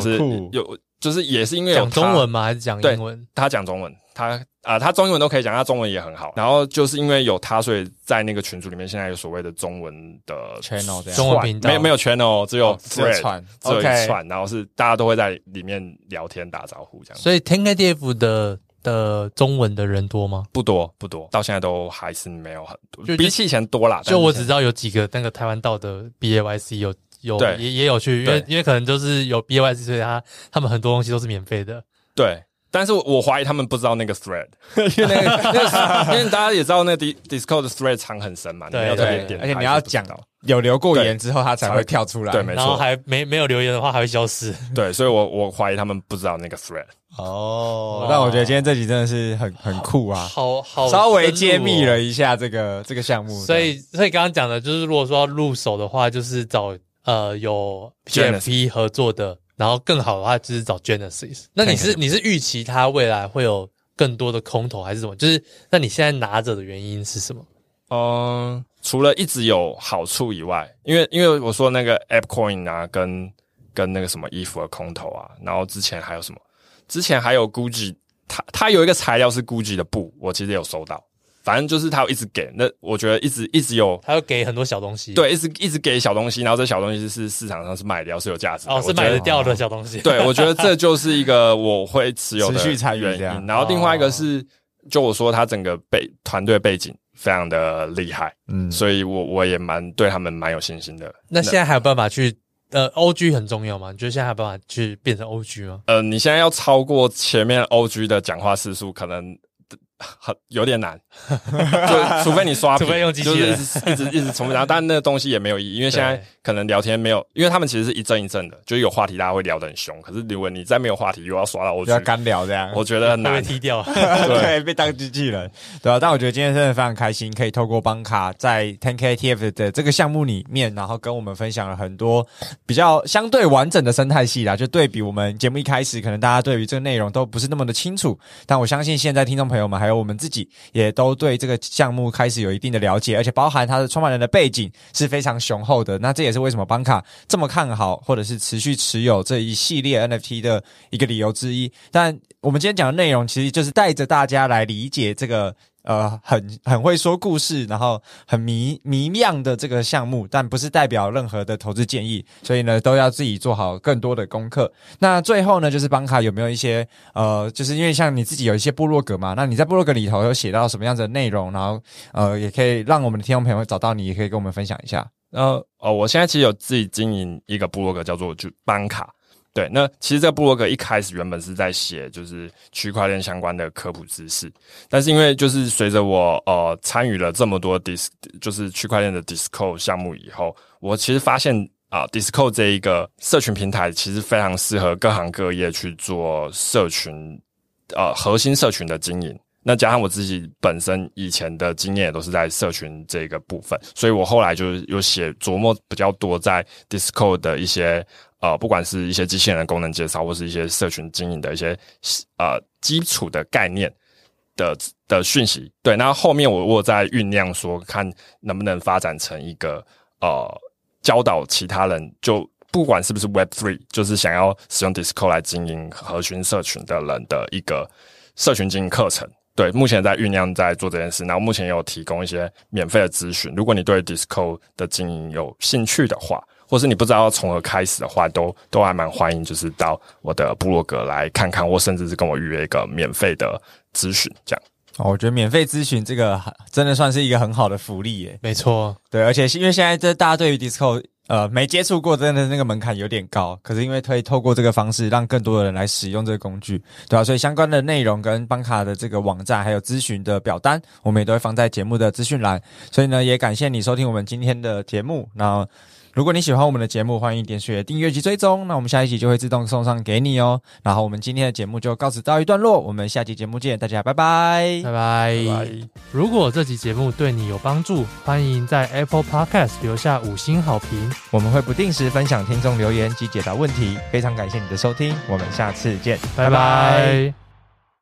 是也是有，就是也是因为讲中文吗？还是讲英文？他讲中文，他。啊，他中英文都可以讲，他中文也很好。然后就是因为有他，所以在那个群组里面，现在有所谓的中文的 channel，这样中文频道没有没有 channel，只有 thread，、哦、串，只有一串。Okay. 然后是大家都会在里面聊天打招呼这样。所以 10KTF 的的中文的人多吗？不多不多，到现在都还是没有很多，就比起以前多啦。就我只知道有几个那个台湾道的 BAYC 有有对也也有去，因为因为可能就是有 BAYC，所以他他们很多东西都是免费的。对。但是我怀疑他们不知道那个 thread，因为那个，那个，因为大家也知道那个 Discord 的 thread 藏很深嘛，对，没有特别点，而且你要讲有留过言之后，他才会跳出来，对，没错，然后还没没有留言的话，还会消失，对，所以我我怀疑他们不知道那个 thread。哦，但我觉得今天这集真的是很很酷啊，好好，稍微揭秘了一下这个这个项目，所以所以刚刚讲的就是，如果说要入手的话，就是找呃有 PFP 合作的。然后更好的话就是找 Genesis。那你是 你是预期它未来会有更多的空投还是什么？就是那你现在拿着的原因是什么？嗯，除了一直有好处以外，因为因为我说那个 App Coin 啊，跟跟那个什么衣服的空投啊，然后之前还有什么？之前还有 Gucci，它它有一个材料是 Gucci 的布，我其实有收到。反正就是他有一直给，那我觉得一直一直有，他要给很多小东西，对，一直一直给小东西，然后这小东西是市场上是卖掉是有价值的，哦，是卖得掉的小东西。对，我觉得这就是一个我会持有的持续参与原因。然后另外一个是，就我说他整个背团队背景非常的厉害，嗯，所以我我也蛮对他们蛮有信心的。那现在还有办法去呃，OG 很重要吗？你觉得现在还有办法去变成 OG 吗？呃，你现在要超过前面 OG 的讲话次数，可能。很有点难，就除非你刷，除非用机器人，就是一直一直重复，然后但那个东西也没有意义，因为现在可能聊天没有，因为他们其实是一阵一阵的，就是有话题大家会聊得很凶，可是如果你再没有话题又要刷到我，就要干聊这样，我觉得很 难被踢掉，对，被当机器人，对啊，但我觉得今天真的非常开心，可以透过邦卡在 Ten K T F 的这个项目里面，然后跟我们分享了很多比较相对完整的生态系啦，就对比我们节目一开始，可能大家对于这个内容都不是那么的清楚，但我相信现在听众朋友们还有我们自己也都对这个项目开始有一定的了解，而且包含它的创办人的背景是非常雄厚的。那这也是为什么邦卡这么看好，或者是持续持有这一系列 NFT 的一个理由之一。但我们今天讲的内容，其实就是带着大家来理解这个。呃，很很会说故事，然后很迷迷样的这个项目，但不是代表任何的投资建议，所以呢，都要自己做好更多的功课。那最后呢，就是邦卡有没有一些呃，就是因为像你自己有一些部落格嘛，那你在部落格里头有写到什么样的内容，然后呃，也可以让我们的听众朋友找到你，也可以跟我们分享一下。呃，哦，我现在其实有自己经营一个部落格，叫做就邦卡。对，那其实这个部落格一开始原本是在写就是区块链相关的科普知识，但是因为就是随着我呃参与了这么多 dis 就是区块链的 disco 项目以后，我其实发现啊、呃、disco 这一个社群平台其实非常适合各行各业去做社群呃核心社群的经营。那加上我自己本身以前的经验也都是在社群这个部分，所以我后来就是有写琢磨比较多在 Discord 的一些。呃，不管是一些机器人的功能介绍，或是一些社群经营的一些呃基础的概念的的讯息，对，那后面我我在酝酿说，看能不能发展成一个呃教导其他人，就不管是不是 Web Three，就是想要使用 Discord 来经营核心社群的人的一个社群经营课程。对，目前在酝酿在做这件事，然后目前有提供一些免费的咨询，如果你对 Discord 的经营有兴趣的话。或是你不知道要从何开始的话，都都还蛮欢迎，就是到我的部落格来看看，或甚至是跟我预约一个免费的咨询，这样。哦，我觉得免费咨询这个真的算是一个很好的福利耶。没错，对，而且因为现在这大家对于 Discord 呃没接触过，真的那个门槛有点高。可是因为可以透过这个方式，让更多的人来使用这个工具，对吧？所以相关的内容跟邦卡的这个网站还有咨询的表单，我们也都会放在节目的资讯栏。所以呢，也感谢你收听我们今天的节目。那。如果你喜欢我们的节目，欢迎点选订阅及追踪，那我们下一集就会自动送上给你哦。然后我们今天的节目就告此告一段落，我们下期节目见，大家拜拜，拜拜。拜拜。如果这集节目对你有帮助，欢迎在 Apple Podcast 留下五星好评，我们会不定时分享听众留言及解答问题。非常感谢你的收听，我们下次见，拜拜。拜拜。